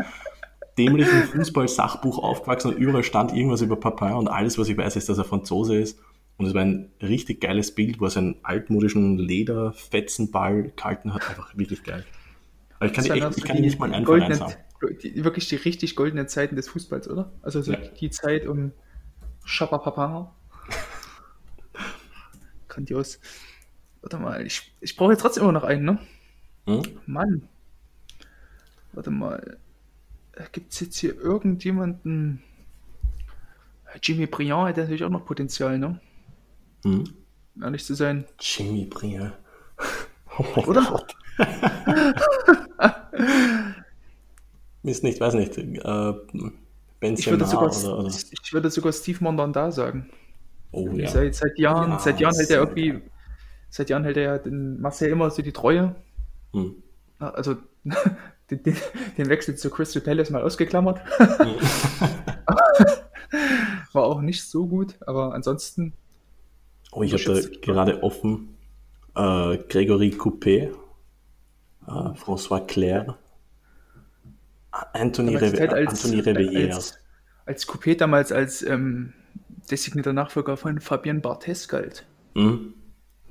dämlichen Fußball-Sachbuch aufgewachsen und überall stand irgendwas über Papin und alles, was ich weiß, ist, dass er Franzose ist. Und es war ein richtig geiles Bild, wo er seinen altmodischen Lederfetzenball gehalten hat. Einfach wirklich geil. Aber ich kann, echt, ich kann nicht mal einen Verein sagen die, wirklich die richtig goldenen Zeiten des Fußballs, oder? Also so ja. die Zeit um Schapapapa. Grandios. Warte mal, ich, ich brauche jetzt trotzdem immer noch einen, ne? Hm? Mann. Warte mal. Gibt es jetzt hier irgendjemanden? Jimmy Briand hat natürlich auch noch Potenzial, ne? Hm? Ehrlich zu sein. Jimmy Briand. Oh Oder? Ist nicht, weiß nicht. Äh, ich, würde sogar, oder, oder? ich würde sogar Steve Mondanda sagen. Oh, ja. Seit, seit Jahren, ja, seit Jahren hält er irgendwie, seit Jahren hält er ja den Marcel immer so die Treue. Hm. Also den, den, den, Wechsel zu Crystal Palace mal ausgeklammert. Hm. War auch nicht so gut, aber ansonsten. Oh, ich hatte gerade offen äh, Gregory Coupé, äh, François Claire, Anthony, Reve als, Anthony Reveillère. Als, als Coupé damals als ähm, designierter Nachfolger von Fabien Barthez galt. Mhm.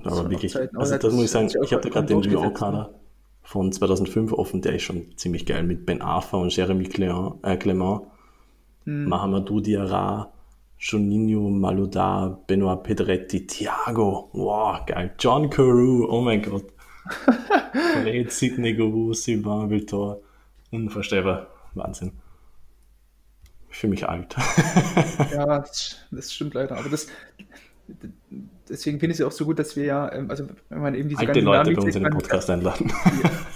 Aber wirklich, Zeiten, also das muss ich sagen, ich hatte gerade den Lyon-Kader von 2005 offen, der ist schon ziemlich geil mit Ben Arfa und Jeremy Clément, äh, Clément, mhm. Mahamadou Diarra, Juninho Malouda, Benoit Pedretti, Thiago, wow, geil, John Carew, oh mein Gott. Fred Sidney Govou, Sylvain Viltor. Unvorstellbar. Wahnsinn. Ich fühle mich alt. ja, das, stimmt leider. Aber das, deswegen finde ich es auch so gut, dass wir ja, ähm, also wenn man eben diese Alte Leute bei uns in den Podcast einladen.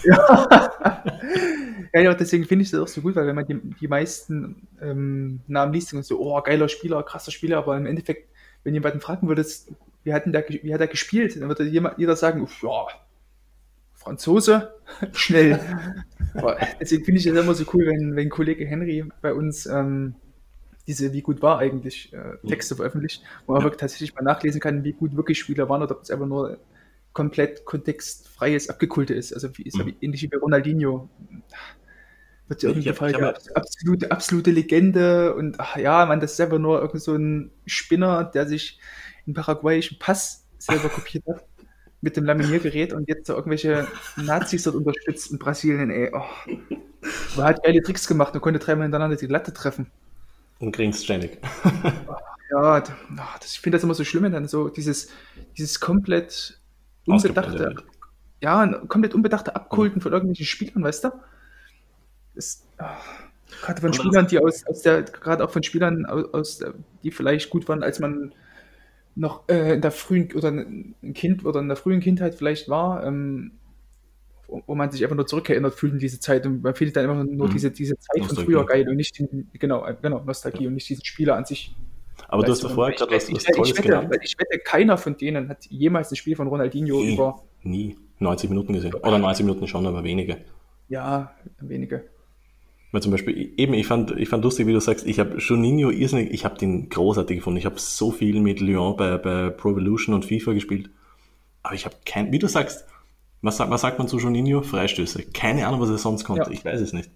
ja. ja, ja, deswegen finde ich es auch so gut, weil wenn man die, die meisten ähm, Namen liest und so, oh, geiler Spieler, krasser Spieler, aber im Endeffekt, wenn jemanden fragen würdest, wie hat, der, wie hat er gespielt, dann würde jeder sagen, ja, Franzose, schnell. deswegen finde ich es immer so cool, wenn, wenn Kollege Henry bei uns ähm, diese Wie gut war eigentlich äh, Texte veröffentlicht, wo man wirklich tatsächlich mal nachlesen kann, wie gut wirklich Spieler waren oder ob es einfach nur komplett kontextfreies Abgekulte ist. Also wie, ist mhm. ähnlich wie bei Ronaldinho. Wird ja irgendwie gefallen, ja, absolute, absolute Legende und ach ja, man, das ist einfach nur irgend so ein Spinner, der sich einen paraguayischen Pass selber kopiert hat mit dem Laminiergerät und jetzt so irgendwelche Nazis dort unterstützt in Brasilien, ey. Oh. Er hat geile Tricks gemacht und konnte dreimal hintereinander die Latte treffen. Und grinst ständig. ja, das, ich finde das immer so schlimm, dann so dieses, dieses komplett unbedachte, ja, komplett unbedachte Abkulten von irgendwelchen Spielern, weißt du? Das, oh, gerade von Spielern, die aus, aus der, gerade auch von Spielern, aus, die vielleicht gut waren, als man noch äh, in der frühen oder ein Kind oder in der frühen Kindheit vielleicht war, ähm, wo, man sich einfach nur zurückerinnert fühlt in diese Zeit und man findet dann einfach nur mhm. diese, diese Zeit Nostalgie. von früher geil und nicht den, genau, äh, genau, Nostalgie ja. und nicht diesen Spieler an sich. Aber du hast davor gerade was, was Tolles ich wette, genannt. Ich wette, keiner von denen hat jemals ein Spiel von Ronaldinho nie, über. Nie. 90 Minuten gesehen. Oder 90 Minuten schon, aber wenige. Ja, wenige. Weil zum Beispiel, eben, ich fand, ich fand lustig, wie du sagst, ich habe Juninho irrsinnig, ich habe den großartig gefunden. Ich habe so viel mit Lyon bei, bei Pro Evolution und FIFA gespielt. Aber ich habe kein, wie du sagst, was sagt, was sagt man zu Juninho? Freistöße. Keine Ahnung, was er sonst konnte. Ja. Ich weiß es nicht.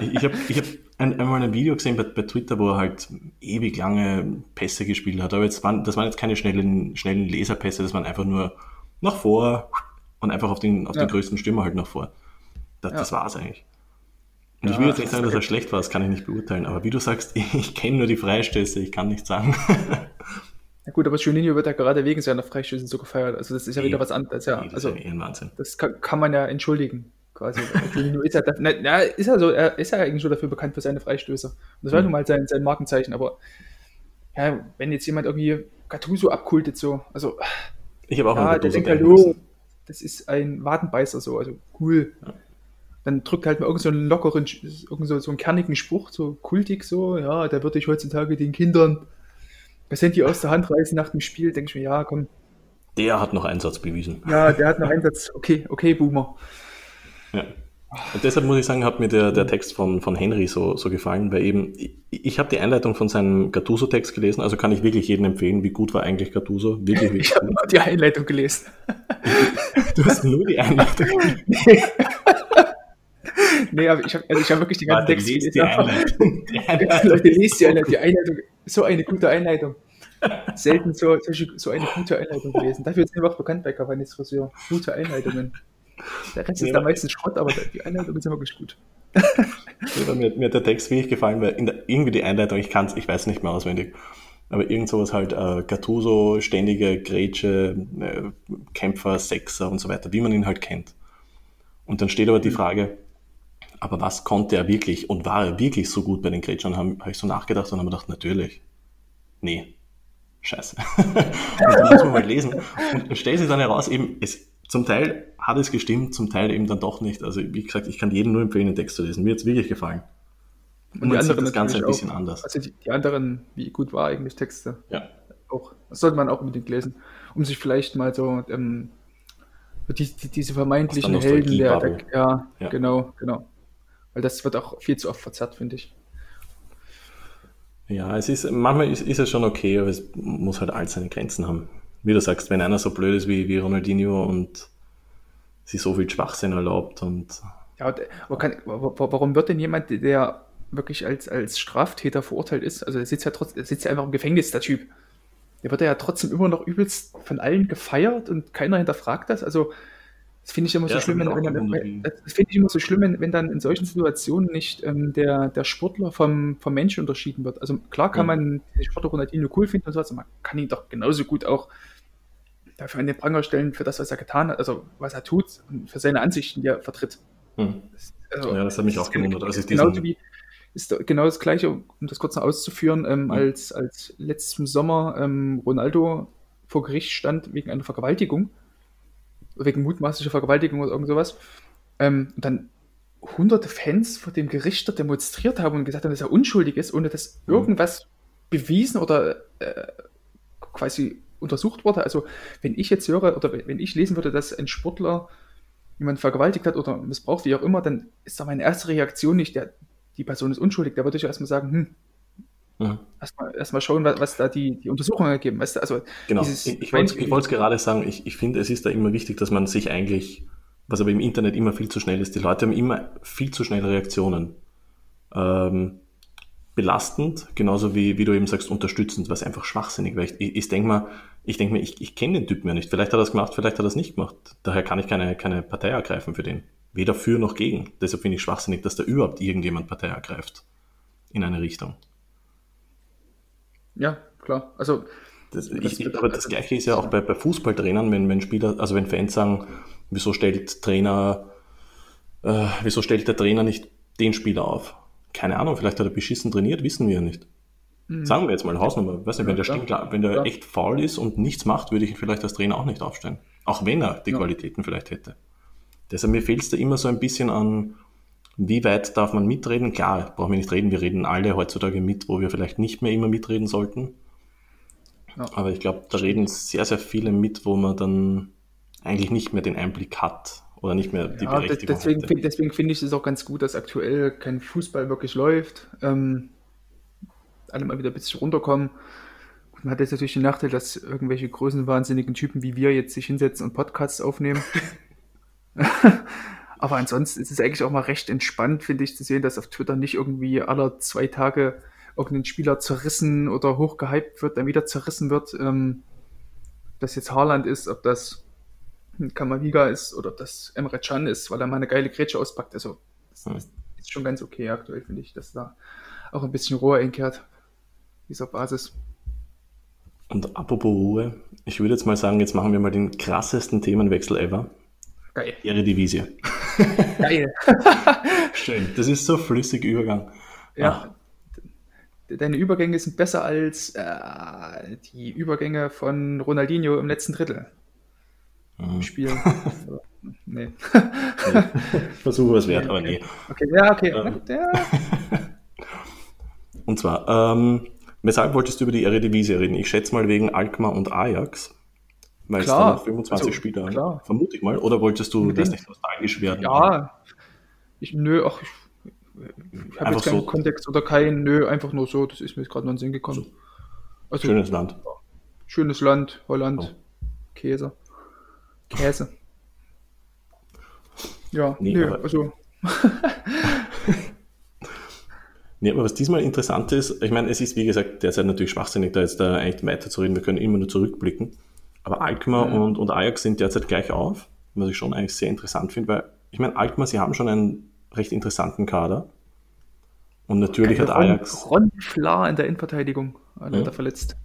ich ich habe ich hab ein, einmal ein Video gesehen bei, bei Twitter, wo er halt ewig lange Pässe gespielt hat. Aber jetzt waren, das waren jetzt keine schnellen, schnellen Laserpässe, das waren einfach nur nach vor und einfach auf den, auf ja. den größten Stürmer halt nach vor. Das, ja. das war es eigentlich. Und ja, ich will jetzt nicht sagen, dass er schlecht war, das kann ich nicht beurteilen, aber wie du sagst, ich kenne nur die Freistöße, ich kann nichts sagen. Ja gut, aber Juninho wird ja gerade wegen seiner Freistöße so gefeiert. Also das ist ja wieder was anderes. Ja, das also, ist ja Wahnsinn. Das kann, kann, man ja entschuldigen, quasi. Juninho ist ja, na, ist ja so, er ist ja eigentlich schon dafür bekannt für seine Freistöße. Und das war mhm. nun mal sein, sein Markenzeichen, aber ja, wenn jetzt jemand irgendwie Gattuso abkultet so, also ich habe auch ja, der denkt oh, das ist ein Wadenbeißer so, also cool. Ja. Dann drückt halt mal irgend so einen lockeren, irgend so, so einen kernigen Spruch, so kultig so, ja, da würde ich heutzutage den Kindern das Handy aus der Hand reißen nach dem Spiel, denke ich mir, ja, komm. Der hat noch Einsatz bewiesen. Ja, der hat noch Einsatz. Okay, okay, Boomer. Ja. Und deshalb muss ich sagen, hat mir der, der Text von, von Henry so, so gefallen, weil eben, ich, ich habe die Einleitung von seinem Gattuso-Text gelesen, also kann ich wirklich jedem empfehlen, wie gut war eigentlich Gattuso. Wirklich, wirklich ich habe nur die Einleitung gelesen. Du hast nur die Einleitung gelesen. Nee, aber ich habe also hab wirklich den ganzen Warte, Text gelesen. Die Einleitung. Leute, lest die Einleitung. Die Einleitung so eine gute Einleitung. Selten so, so eine gute Einleitung gelesen. Dafür ist einfach bekannt bei Cavani's Friseur. Gute Einleitungen. Der Rest ist da meistens Schrott, aber die Einleitung ist wirklich gut. ja, mir, mir, hat der Text wirklich gefallen, weil der, irgendwie die Einleitung, ich kann es, ich weiß nicht mehr auswendig, aber irgend sowas halt, äh, Gattuso, ständige Grätsche, äh, Kämpfer, Sechser und so weiter, wie man ihn halt kennt. Und dann steht aber die mhm. Frage, aber was konnte er wirklich und war er wirklich so gut bei den Gretschern? Habe hab ich so nachgedacht und habe gedacht, natürlich. Nee. Scheiße. und dann muss man mal lesen. Und stellt sich dann heraus, eben, es, zum Teil hat es gestimmt, zum Teil eben dann doch nicht. Also, wie gesagt, ich kann jedem nur empfehlen, den Text zu lesen. Mir hat es wirklich gefallen. Und, und die anderen das Ganze ein bisschen auch, anders. Also die, die, anderen, wie gut war eigentlich Texte? Ja. Auch, das sollte man auch unbedingt lesen, um sich vielleicht mal so ähm, die, die, diese vermeintlichen Helden der, der ja, ja, genau, genau. Weil das wird auch viel zu oft verzerrt, finde ich. Ja, es ist, manchmal ist, ist es schon okay, aber es muss halt all seine Grenzen haben. Wie du sagst, wenn einer so blöd ist wie, wie Ronaldinho und sich so viel Schwachsinn erlaubt und. Ja, aber kann, warum wird denn jemand, der wirklich als, als Straftäter verurteilt ist, also er sitzt ja trotzdem, sitzt ja einfach im Gefängnis, der Typ. Der wird ja trotzdem immer noch übelst von allen gefeiert und keiner hinterfragt das. Also das finde ich immer so ja, schlimm, wenn, wenn dann, das finde ich immer so schlimm, wenn, wenn, dann in solchen Situationen nicht ähm, der, der Sportler vom, vom Menschen unterschieden wird. Also klar kann man den Sportler Ronaldinho cool finden und so, also man kann ihn doch genauso gut auch dafür an den Pranger stellen für das, was er getan hat, also was er tut und für seine Ansichten, die er vertritt. Hm. Das, also, ja, das hat mich auch gewundert. Also genauso wie, ist genau das Gleiche, um das kurz noch auszuführen, ähm, mhm. als, als letzten Sommer ähm, Ronaldo vor Gericht stand wegen einer Vergewaltigung wegen mutmaßlicher Vergewaltigung oder irgend sowas. Ähm, und dann hunderte Fans vor dem Gericht demonstriert haben und gesagt haben, dass er unschuldig ist, ohne dass mhm. irgendwas bewiesen oder äh, quasi untersucht wurde. Also wenn ich jetzt höre oder wenn ich lesen würde, dass ein Sportler jemanden vergewaltigt hat oder missbraucht, wie auch immer, dann ist da meine erste Reaktion nicht, der, die Person ist unschuldig. Da würde ich erstmal sagen, hm, Mhm. Erstmal erst schauen, was, was, da die, die Untersuchungen ergeben. Weißt du? also genau, dieses, ich, ich wollte es gerade sagen, ich, ich finde, es ist da immer wichtig, dass man sich eigentlich, was aber im Internet immer viel zu schnell ist, die Leute haben immer viel zu schnell Reaktionen. Ähm, belastend, genauso wie, wie du eben sagst, unterstützend, was einfach schwachsinnig, weil ich, ich, ich denke mal, ich denke mir, ich, ich kenne den Typen ja nicht. Vielleicht hat er es gemacht, vielleicht hat er es nicht gemacht. Daher kann ich keine, keine Partei ergreifen für den. Weder für noch gegen. Deshalb finde ich schwachsinnig, dass da überhaupt irgendjemand Partei ergreift. In eine Richtung. Ja, klar. Also das, ich, ich, aber das Gleiche ist ja auch bei, bei Fußballtrainern, wenn, wenn Spieler, also wenn Fans sagen, wieso stellt Trainer, äh, wieso stellt der Trainer nicht den Spieler auf? Keine Ahnung, vielleicht hat er beschissen trainiert, wissen wir ja nicht. Mhm. Sagen wir jetzt mal Hausnummer. Weiß nicht, wenn der, stimmt, wenn der echt faul ist und nichts macht, würde ich ihn vielleicht als Trainer auch nicht aufstellen. Auch wenn er die ja. Qualitäten vielleicht hätte. Deshalb mir fehlt es da immer so ein bisschen an, wie weit darf man mitreden? Klar, brauchen wir nicht reden. Wir reden alle heutzutage mit, wo wir vielleicht nicht mehr immer mitreden sollten. Ja. Aber ich glaube, da reden sehr, sehr viele mit, wo man dann eigentlich nicht mehr den Einblick hat oder nicht mehr die ja, Berechtigung deswegen, hat. Deswegen finde ich es auch ganz gut, dass aktuell kein Fußball wirklich läuft. Ähm, alle mal wieder ein bisschen runterkommen. man hat jetzt natürlich den Nachteil, dass irgendwelche größenwahnsinnigen Typen wie wir jetzt sich hinsetzen und Podcasts aufnehmen. Aber ansonsten ist es eigentlich auch mal recht entspannt, finde ich, zu sehen, dass auf Twitter nicht irgendwie alle zwei Tage irgendein Spieler zerrissen oder hochgehypt wird, dann wieder zerrissen wird. Ähm, ob das jetzt Haaland ist, ob das Kamaviga ist oder ob das Emre Can ist, weil er mal eine geile Grätsche auspackt. Also, das, hm. ist schon ganz okay aktuell, finde ich, dass da auch ein bisschen Rohr einkehrt, dieser Basis. Und apropos Ruhe, ich würde jetzt mal sagen, jetzt machen wir mal den krassesten Themenwechsel ever. Geil. Eredivisie. Geil. Schön. Das ist so flüssig Übergang. Ja. Deine Übergänge sind besser als äh, die Übergänge von Ronaldinho im letzten Drittel. Im Spiel. nee. Versuche was wert, aber nee. Okay, ja, okay. Ähm. Ja. Und zwar, ähm, weshalb wolltest du über die Eredivisie reden? Ich schätze mal wegen Alkmaar und Ajax. Weil es da Klar. noch 25 Also, Spieler klar. Vermute ich mal. Oder wolltest du das nicht nostalgisch werden? Ja, ich, nö, ach, ich, ich habe jetzt keinen so. Kontext oder keinen, nö, einfach nur so, das ist mir jetzt gerade noch in den Sinn gekommen. Also, Schönes Land. schönes Land, Holland, Oh. Käse. Käse. Ja, Nee, nö, aber- also, Nee, aber was diesmal interessant ist, ich meine, es ist wie gesagt derzeit natürlich schwachsinnig, da jetzt da eigentlich weiter zu reden, wir können immer nur zurückblicken. Aber Alkmaar Mhm. und, und Ajax sind derzeit gleich auf, was ich schon eigentlich sehr interessant finde, weil ich meine, Alkmaar, sie haben schon einen recht interessanten Kader. Und natürlich hat Ron, Ajax. Ron Fla in der Innenverteidigung, leider Ja. verletzt.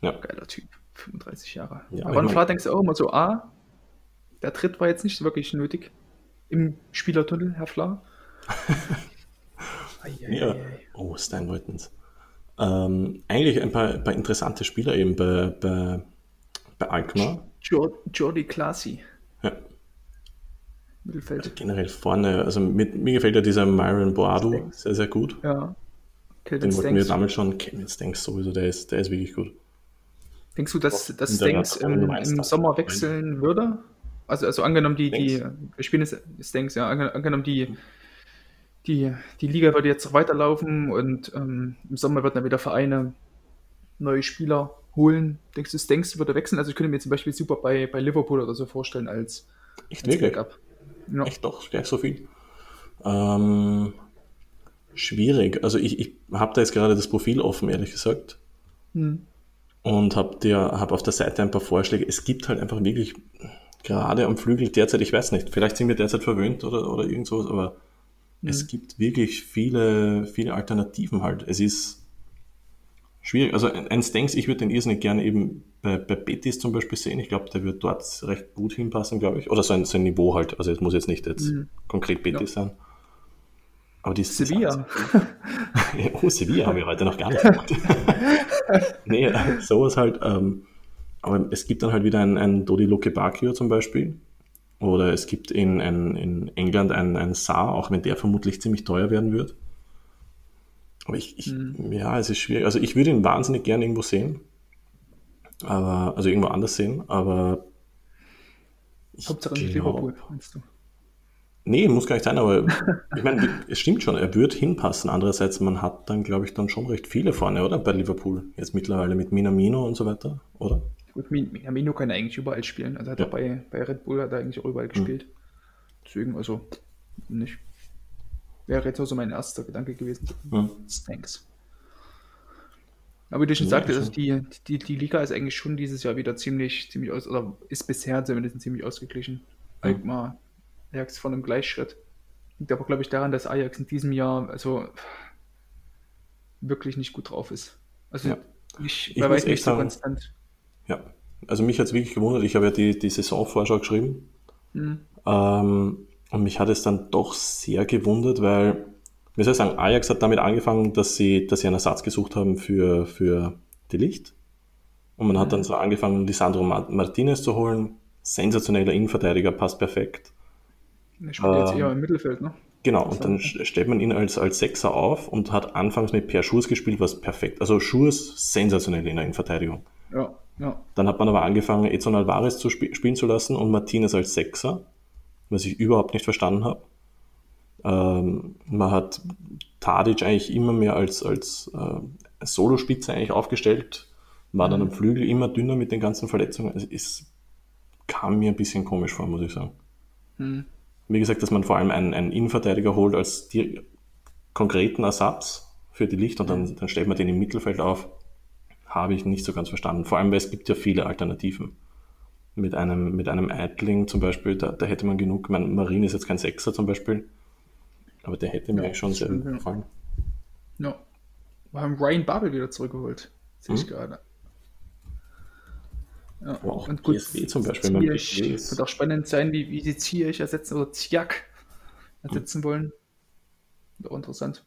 Ja. Geiler Typ, 35 Jahre. Ja, ich Ron mein- Fla denkst du auch immer so, ah, der Tritt war jetzt nicht wirklich nötig im Spielertunnel, Herr Fla. Ja. Oh, Stan Wittens. Ähm, eigentlich ein paar, ein paar interessante Spieler eben bei, bei, bei Alkmaar. Jor- Jordi Klasi, Ja. Mittelfeld. Generell vorne, also mit, mir gefällt ja dieser Myron Boadu sehr, sehr gut. Ja. Kelvin Den wollten wir damals schon, Kevin Stanks sowieso, der ist, der ist wirklich gut. Denkst du, dass, dass Nation im, im. Sommer wechseln würde? Also, also angenommen, die, die wir spielen es Stanks, ja, ange- angenommen, die, die, die Liga würde jetzt noch weiterlaufen und ähm, im Sommer wird dann wieder Vereine neue Spieler holen. Denkst du, Stanks würde wechseln? Also ich könnte mir zum Beispiel super bei, bei Liverpool oder so vorstellen als, Echt als wirklich? Backup. Ja. Echt doch, gleich so viel. Ähm, schwierig. Also ich, ich habe da jetzt gerade das Profil offen, ehrlich gesagt. Hm. Und habe hab auf der Seite ein paar Vorschläge. Es gibt halt einfach wirklich gerade am Flügel derzeit, ich weiß nicht, vielleicht sind wir derzeit verwöhnt oder, oder irgend sowas, aber es gibt wirklich viele, viele Alternativen halt. Es ist schwierig. Also ein Stanks, ich würde den irrsinnig gerne eben bei, bei Betis zum Beispiel sehen. Ich glaube, der wird dort recht gut hinpassen, glaube ich. Oder sein, sein Niveau halt. Also es muss jetzt nicht jetzt konkret Betis sein. Aber die Sevilla. Ja, oh, Sevilla haben wir heute noch gar nicht gemacht. nee, sowas halt. Ähm, aber es gibt dann halt wieder ein, ein Dodi Luke Bacchio zum Beispiel. Oder es gibt in, in, in England einen, einen Saar, auch wenn der vermutlich ziemlich teuer werden wird. Aber ich, ich ja, es ist schwierig. Also ich würde ihn wahnsinnig gerne irgendwo sehen. Aber, also irgendwo anders sehen, aber ich Hauptsache nicht glaub- Liverpool, meinst du? Nee, muss gar nicht sein, aber ich meine, es stimmt schon, er wird hinpassen. Andererseits, man hat dann, glaube ich, dann schon recht viele vorne, oder? Bei Liverpool. Jetzt mittlerweile mit Minamino und so weiter, oder? Gut, Mi- Minamino kann er eigentlich überall spielen. Also hat Ja. er bei, bei Red Bull hat er eigentlich auch überall gespielt. Deswegen, also nicht. Wäre jetzt auch so mein erster Gedanke gewesen. Hm. Thanks. Aber wie du schon Ja, sagtest, schon. also die, die, die Liga ist eigentlich schon dieses Jahr wieder ziemlich, ziemlich aus, oder ist bisher zumindest ziemlich ausgeglichen. Alkmaar, Ajax von einem Gleichschritt. Liegt aber, glaube ich, daran, dass Ajax in diesem Jahr also wirklich nicht gut drauf ist. Also Ja. nicht, Ich echt nicht so sagen- konstant. Ja. Also mich hat es wirklich gewundert, ich habe ja die, die Saisonvorschau geschrieben. Mhm. Ähm, und mich hat es dann doch sehr gewundert, weil, wie soll ich sagen, Ajax hat damit angefangen, dass sie, dass sie einen Ersatz gesucht haben für, für die Licht. Und man hat dann so angefangen, Lisandro Ma- Martinez zu holen. Sensationeller Innenverteidiger, passt perfekt. Er spielt jetzt Ähm, eher im Mittelfeld, ne? Genau, und dann st- stellt man ihn als, als Sechser auf und hat anfangs mit Per Schurs gespielt, was perfekt. Also Schurs sensationell in der Innenverteidigung. Ja, ja. Dann hat man aber angefangen, Edson Alvarez zu sp spielen zu lassen und Martinez als Sechser, was ich überhaupt nicht verstanden habe. Ähm, man hat Tadic eigentlich immer mehr als, als äh, Solospitze eigentlich aufgestellt, war dann am Flügel immer dünner mit den ganzen Verletzungen. Also es kam mir ein bisschen komisch vor, muss ich sagen. Hm. Wie gesagt, dass man vor allem einen, einen Innenverteidiger holt als die, konkreten Ersatz für die Licht und dann, dann stellt man den im Mittelfeld auf, habe ich nicht so ganz verstanden. Vor allem, weil es gibt ja viele Alternativen. Mit einem, mit einem Eitling zum Beispiel, da, da hätte man genug, ich meine, Marin ist jetzt kein Sechser zum Beispiel, Aber der hätte mir Ja, eigentlich schon sehr gut gefallen. Ja. Wir haben Ryan Babel wieder zurückgeholt. Sehe ich Hm? gerade. Ja. Aber auch Und gut, PSW zum Beispiel. Mein PSW ist- wird auch spannend sein, wie, wie sie Ziyech ersetzen oder Ziak ersetzen wollen. Wird Auch interessant.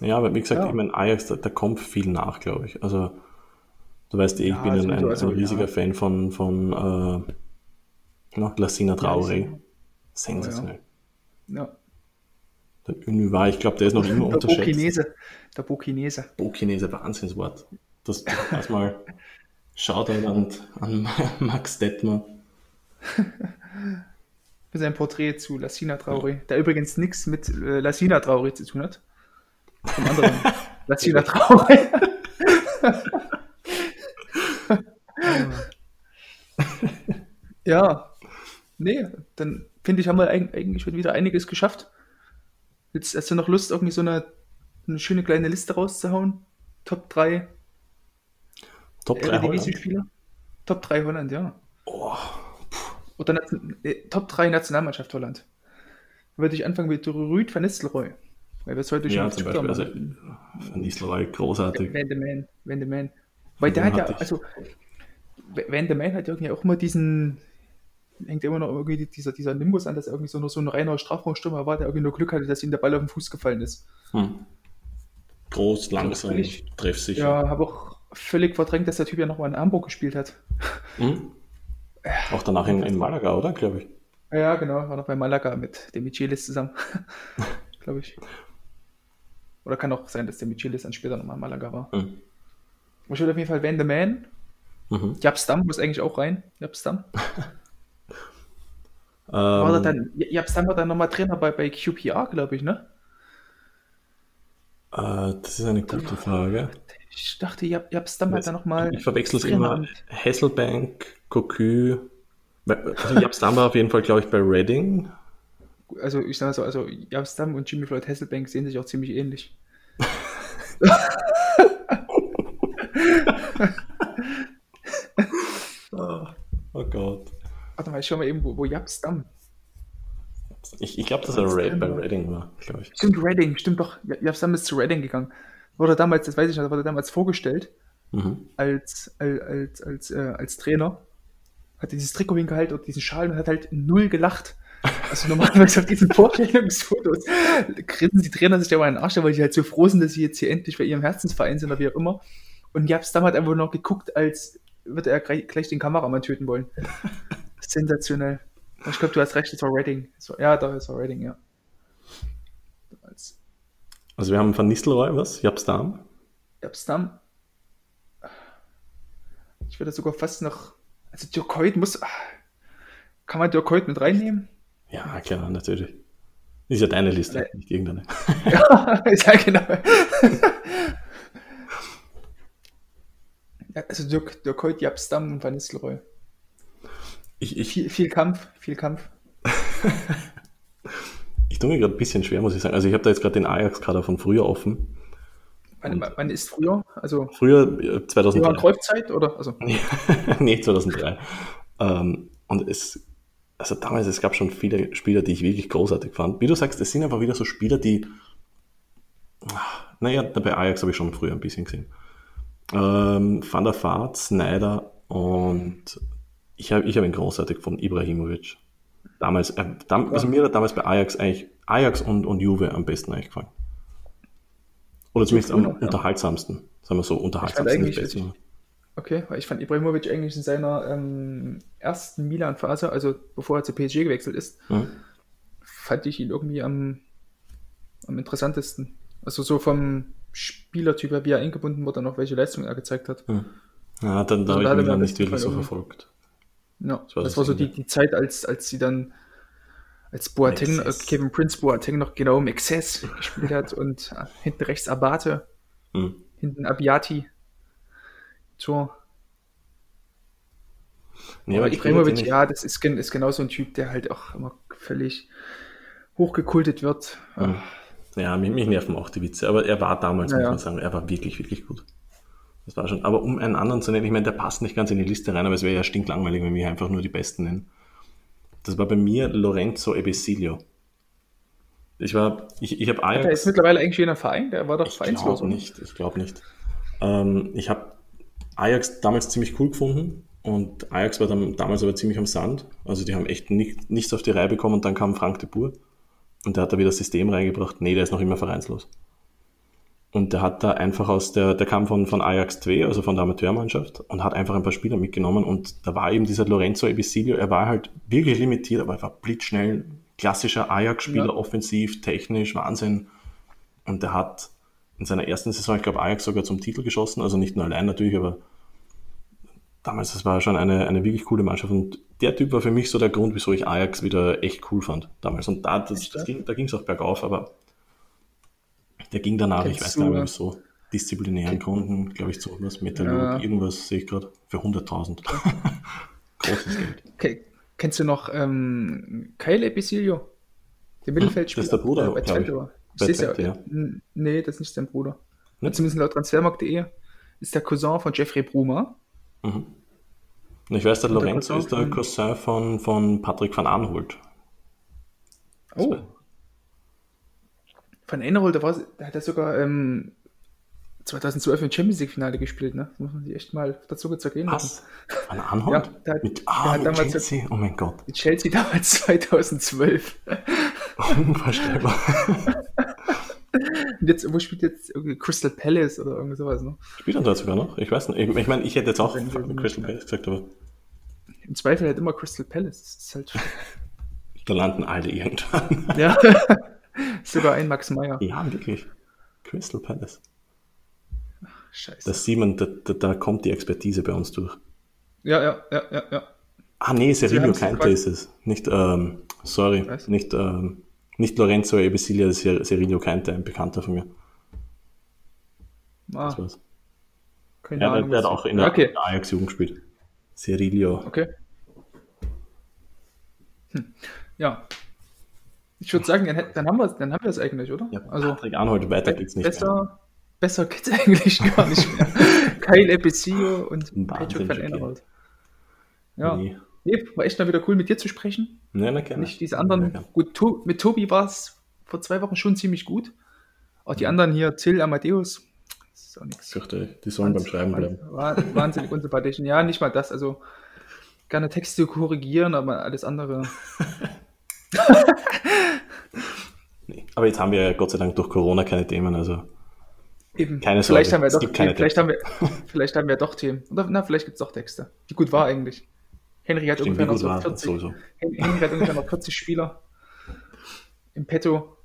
Ja, aber wie gesagt, Ja. ich meine, Ajax, da, da kommt viel nach, glaube ich. Also, du weißt eh, ich Ja, bin ein, ein, also, ein riesiger ja. Fan von, von äh, na, Lassina Traoré. Ja, Sensationell. Ja. Der Ünü war, ich glaube, der ist noch immer Der unterschätzt. Burkinese. Der Burkinese. Burkinese, Wahnsinnswort. Das erstmal Shoutout an, an Max Detmer. Für sein Porträt zu Lassina Traoré, der übrigens nichts mit äh, Lassina Traoré zu tun hat. Vom anderen Lassina Traoré. Ja, nee, dann finde ich, haben wir eig- eigentlich schon wieder einiges geschafft. Jetzt hast du noch Lust, irgendwie so eine, eine schöne kleine Liste rauszuhauen? Top 3 Top 3 Holland. Top 3 Holland, ja. Oh, Oder äh, Top 3 Nationalmannschaft Holland. Da würde ich anfangen mit Rüd van Nistelrooy. Weil wir es heute schon ja, Twitter Beispiel. Also. Van Nistelrooy, großartig. Van de Man. Van de Man. Weil der hat ja, also, Van de Man hat irgendwie auch immer diesen, hängt immer noch irgendwie dieser, dieser Nimbus an, dass er irgendwie so, nur so ein reiner Strafraumstürmer war, der irgendwie nur Glück hatte, dass ihm der Ball auf den Fuß gefallen ist. Hm. Groß, langsam, völlig- treffsicher. Ja, habe auch völlig verdrängt, dass der Typ ja nochmal in Hamburg gespielt hat. Hm? Auch danach in, in Malaga, oder? Glaube ich. Ja, genau, war noch bei Malaga mit dem Michelis zusammen, glaube ich. Oder kann auch sein, dass der Michelis dann später nochmal in Malaga war. Hm. Ich würde auf jeden Fall Van de Man. Mhm. Jabstam muss eigentlich auch rein. Jabstam. War Ähm, dann, Jabstam war dann nochmal Trainer bei, bei QPR, glaube ich, ne? äh, das ist eine gute Frage. Ich dachte, Jab, Jabstam hat dann nochmal. Ich verwechsel es immer. Hasselbank, Cocu. Also Jabstam war auf jeden Fall, glaube ich, bei Reading. Also, ich sage so, also Jabstam und Jimmy Floyd Hasselbank sehen sich auch ziemlich ähnlich. Oh, oh Gott. Warte mal, ich schau mal eben, wo, wo Jabstam. Ich, ich glaube, dass er Red, bei Reading war, glaube ich. Stimmt, Reading, stimmt doch. Jabstam ist zu Reading gegangen. Wurde damals, das weiß ich noch, wurde damals vorgestellt Mhm. als, als, als, als, äh, als Trainer. Hat dieses Trikot hingehalten und diesen Schal und hat halt null gelacht. Also normalerweise auf diesen Vorstellungsfotos grinsen die Trainer sich da mal in den Arsch, weil die halt so froh sind, dass sie jetzt hier endlich bei ihrem Herzensverein sind oder wie auch immer. Und Jabstam hat einfach noch geguckt, als würde er gleich den Kameramann töten wollen. Sensationell. Ich glaube, du hast recht, es war Reading. War- Ja, doch, es war Reading, ja. Als Also wir haben Van Nistelrooy, was? Jabstam? Jabstam. Ich würde sogar fast noch. Also Dirk Kuyt muss. Kann man Dirk Kuyt mit reinnehmen? Ja, klar, natürlich. Ist ja deine Liste, Ja. nicht irgendeine. Ja, ist ja genau. Also Dirk, Dirk Kuyt, Jabstam und Van Nistelrooy. Ich, ich, Viel, viel Kampf, viel Kampf. ich tue mir gerade ein bisschen schwer, muss ich sagen. Also ich habe da jetzt gerade den Ajax-Kader von früher offen. Wann, ist früher? Also Früher, äh, Johann 2003. Cruyff-Zeit oder? Also, nee, 2003. Ähm, und es, also damals, es gab schon viele Spieler, die ich wirklich großartig fand. Wie du sagst, es sind einfach wieder so Spieler, die, ah, naja, bei Ajax habe ich schon früher ein bisschen gesehen. Ähm, Van der Vaart, Snyder und ich habe ich hab ihn großartig von Ibrahimovic. Damals, äh, dam, also mir hat damals bei Ajax eigentlich, Ajax und, und Juve am besten eigentlich gefallen. Oder zumindest am unterhaltsamsten. Sagen wir so, unterhaltsamsten ist besser. okay, weil ich fand Ibrahimovic eigentlich in seiner ähm, ersten Milan-Phase, also bevor er zu PSG gewechselt ist, Mhm. fand ich ihn irgendwie am, am interessantesten. Also so vom Spielertyp her, wie er eingebunden wurde und auch welche Leistung er gezeigt hat. Ja, dann da Also habe ich Milan nicht wirklich so verfolgt. Ja, war das, das war so die, die Zeit, als, als sie dann, als Boateng, äh. Kevin Prince Boateng noch genau im Exzess gespielt hat und äh, hinten rechts Abate, Hm. hinten Abiati. Tor. Nee, Aber Ibrahimovic, ja, das ist, ist genau so ein Typ, der halt auch immer völlig hochgekultet wird. Hm. Ja, mich, mich nerven auch die Witze, aber er war damals, Ja, muss man sagen, er war wirklich, wirklich gut. Das war schon. Aber um einen anderen zu nennen, ich meine, der passt nicht ganz in die Liste rein, aber es wäre ja stinklangweilig, wenn wir einfach nur die Besten nennen. Das war bei mir Lorenzo Ebesilio. Ich war, ich, ich habe Ajax. Der ist mittlerweile eigentlich ein Verein, der war doch vereinslos. Ich glaube nicht, ich glaube nicht. Ähm, ich habe Ajax damals ziemlich cool gefunden und Ajax war dann, damals aber ziemlich am Sand. Also die haben echt nicht, nichts auf die Reihe bekommen und dann kam Frank de Boer und der hat da wieder das System reingebracht. Nee, der ist noch immer vereinslos. Und der hat da einfach aus der, der kam von, von Ajax 2, also von der Amateurmannschaft, und hat einfach ein paar Spieler mitgenommen. Und da war eben dieser Lorenzo Ebisilio, er war halt wirklich limitiert, aber er war blitzschnell, klassischer Ajax-Spieler, ja. offensiv, technisch, Wahnsinn. Und der hat in seiner ersten Saison, ich glaube, Ajax sogar zum Titel geschossen, also nicht nur allein natürlich, aber damals, das war schon eine, eine wirklich coole Mannschaft. Und der Typ war für mich so der Grund, wieso ich Ajax wieder echt cool fand damals. Und da, das, das ging, da ging es auch bergauf, aber der ging danach, Kennst ich weiß gar nicht, so disziplinären Gründen, glaube ich, zu was, Metallurg, ja. irgendwas sehe ich gerade, für 100.000. Großes Geld. Okay. Kennst du noch ähm, Kyle Episilio? Der Mittelfeldspieler. Das ist der Bruder, äh, bei Twente war. Bei Twente, ja. Nee, das ist nicht sein Bruder. Nicht? Zumindest laut Transfermarkt.de ist der Cousin von Jeffrey Brumer. Mhm. Ich weiß, der Lorenzo ist der Cousin von, von Patrick van Arnholt. Oh. Van Arnholt, da, war, da hat er sogar ähm, 2012 im Champions League Finale gespielt, ne? Das muss man sich echt mal dazu zergehen lassen. Was? Van Arnholt? Ja, der, mit, ah, der mit Chelsea? Oh mein Gott. Mit Chelsea damals 2012. Unvorstellbar. Und jetzt, wo spielt jetzt Crystal Palace oder irgend sowas, ne? Spielt er da sogar noch? Ich weiß nicht. Ich, ich meine, ich hätte jetzt auch Crystal Palace gesagt, aber. Im Zweifel halt immer Crystal Palace. Das ist halt. da landen alle irgendwann. ja. Sogar ein Max Meyer. Ja, wirklich. Crystal Palace. scheiße. Das sieht man, da, da, da, kommt die Expertise bei uns durch. Ja, ja, ja, ja, ja. Ah, nee, Serillo Keinte ist es. Nicht, ähm, sorry, nicht, ähm, nicht Lorenzo Ebesilia, das ist Serillo Keinte, ein Bekannter von mir. Ah. Das war's. Keine ja, Ahnung, der, der hat auch in der, okay. Ajax-Jugend gespielt. Serillo. Okay. Hm. Ja. Ich würde sagen, dann, dann, haben wir, dann haben wir es eigentlich, oder? Ja, also, Patrick Arnold, weiter geht's nicht besser, mehr. Besser geht's eigentlich gar nicht mehr. Kyle Epicio und Patrick van Enrold. Ja. Nee. nee. war echt mal wieder cool, mit dir zu sprechen. Ja, na gerne. Nicht diese anderen. Ja, gut, to mit Tobi war es vor zwei Wochen schon ziemlich gut. Auch die anderen hier, Till, Amadeus, ist auch nichts. Fürchte, die sollen beim Schreiben bleiben. Wahnsinnig unsympathisch. Ja, nicht mal das. Also gerne Texte korrigieren, aber alles andere. Aber jetzt haben wir ja Gott sei Dank durch Corona keine Themen, also. Eben. Keine Sorge, vielleicht haben wir doch, Themen, vielleicht, haben wir, vielleicht haben wir doch Themen. Oder na, vielleicht gibt es doch Texte. Wie gut war eigentlich? Henry hat Stimmt, ungefähr noch so 40, Henry hat ungefähr noch 40 Spieler im Petto.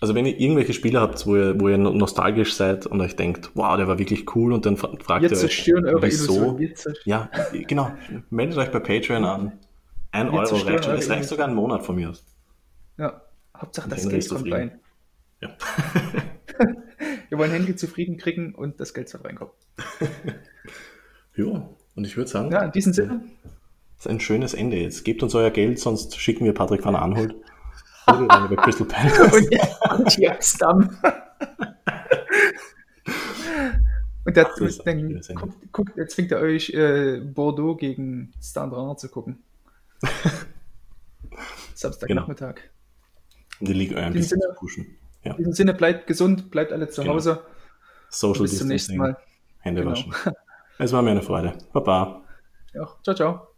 Also wenn ihr irgendwelche Spieler habt, wo ihr, wo ihr nostalgisch seid und euch denkt, wow, der war wirklich cool und dann fragt wir ihr euch, wieso? Ja, genau. Meldet euch bei Patreon an. Ein wir Euro reicht schon. Es reicht sogar einen Monat von mir aus. Ja, Hauptsache das Geld kommt rein. Ja. wir wollen Henry zufrieden kriegen und das Geld soll reinkommen. ja, und ich würde sagen, ja, in diesem Sinne. Das ist ein schönes Ende jetzt. Gebt uns euer Geld, sonst schicken wir Patrick van Anholt über Crystal Palace. und die Amsterdam. Und der, Ach, dann guckt, guckt, jetzt zwingt er euch äh, Bordeaux gegen Standard zu gucken. Samstagnachmittag. Genau. Die Liga ein bisschen Sinne, pushen. Ja. In diesem Sinne, bleibt gesund, bleibt alle zu genau. Hause. Social Bis zum nächsten Mal. Hände genau. waschen. Es war mir eine Freude. Baba. Ja, ciao, ciao.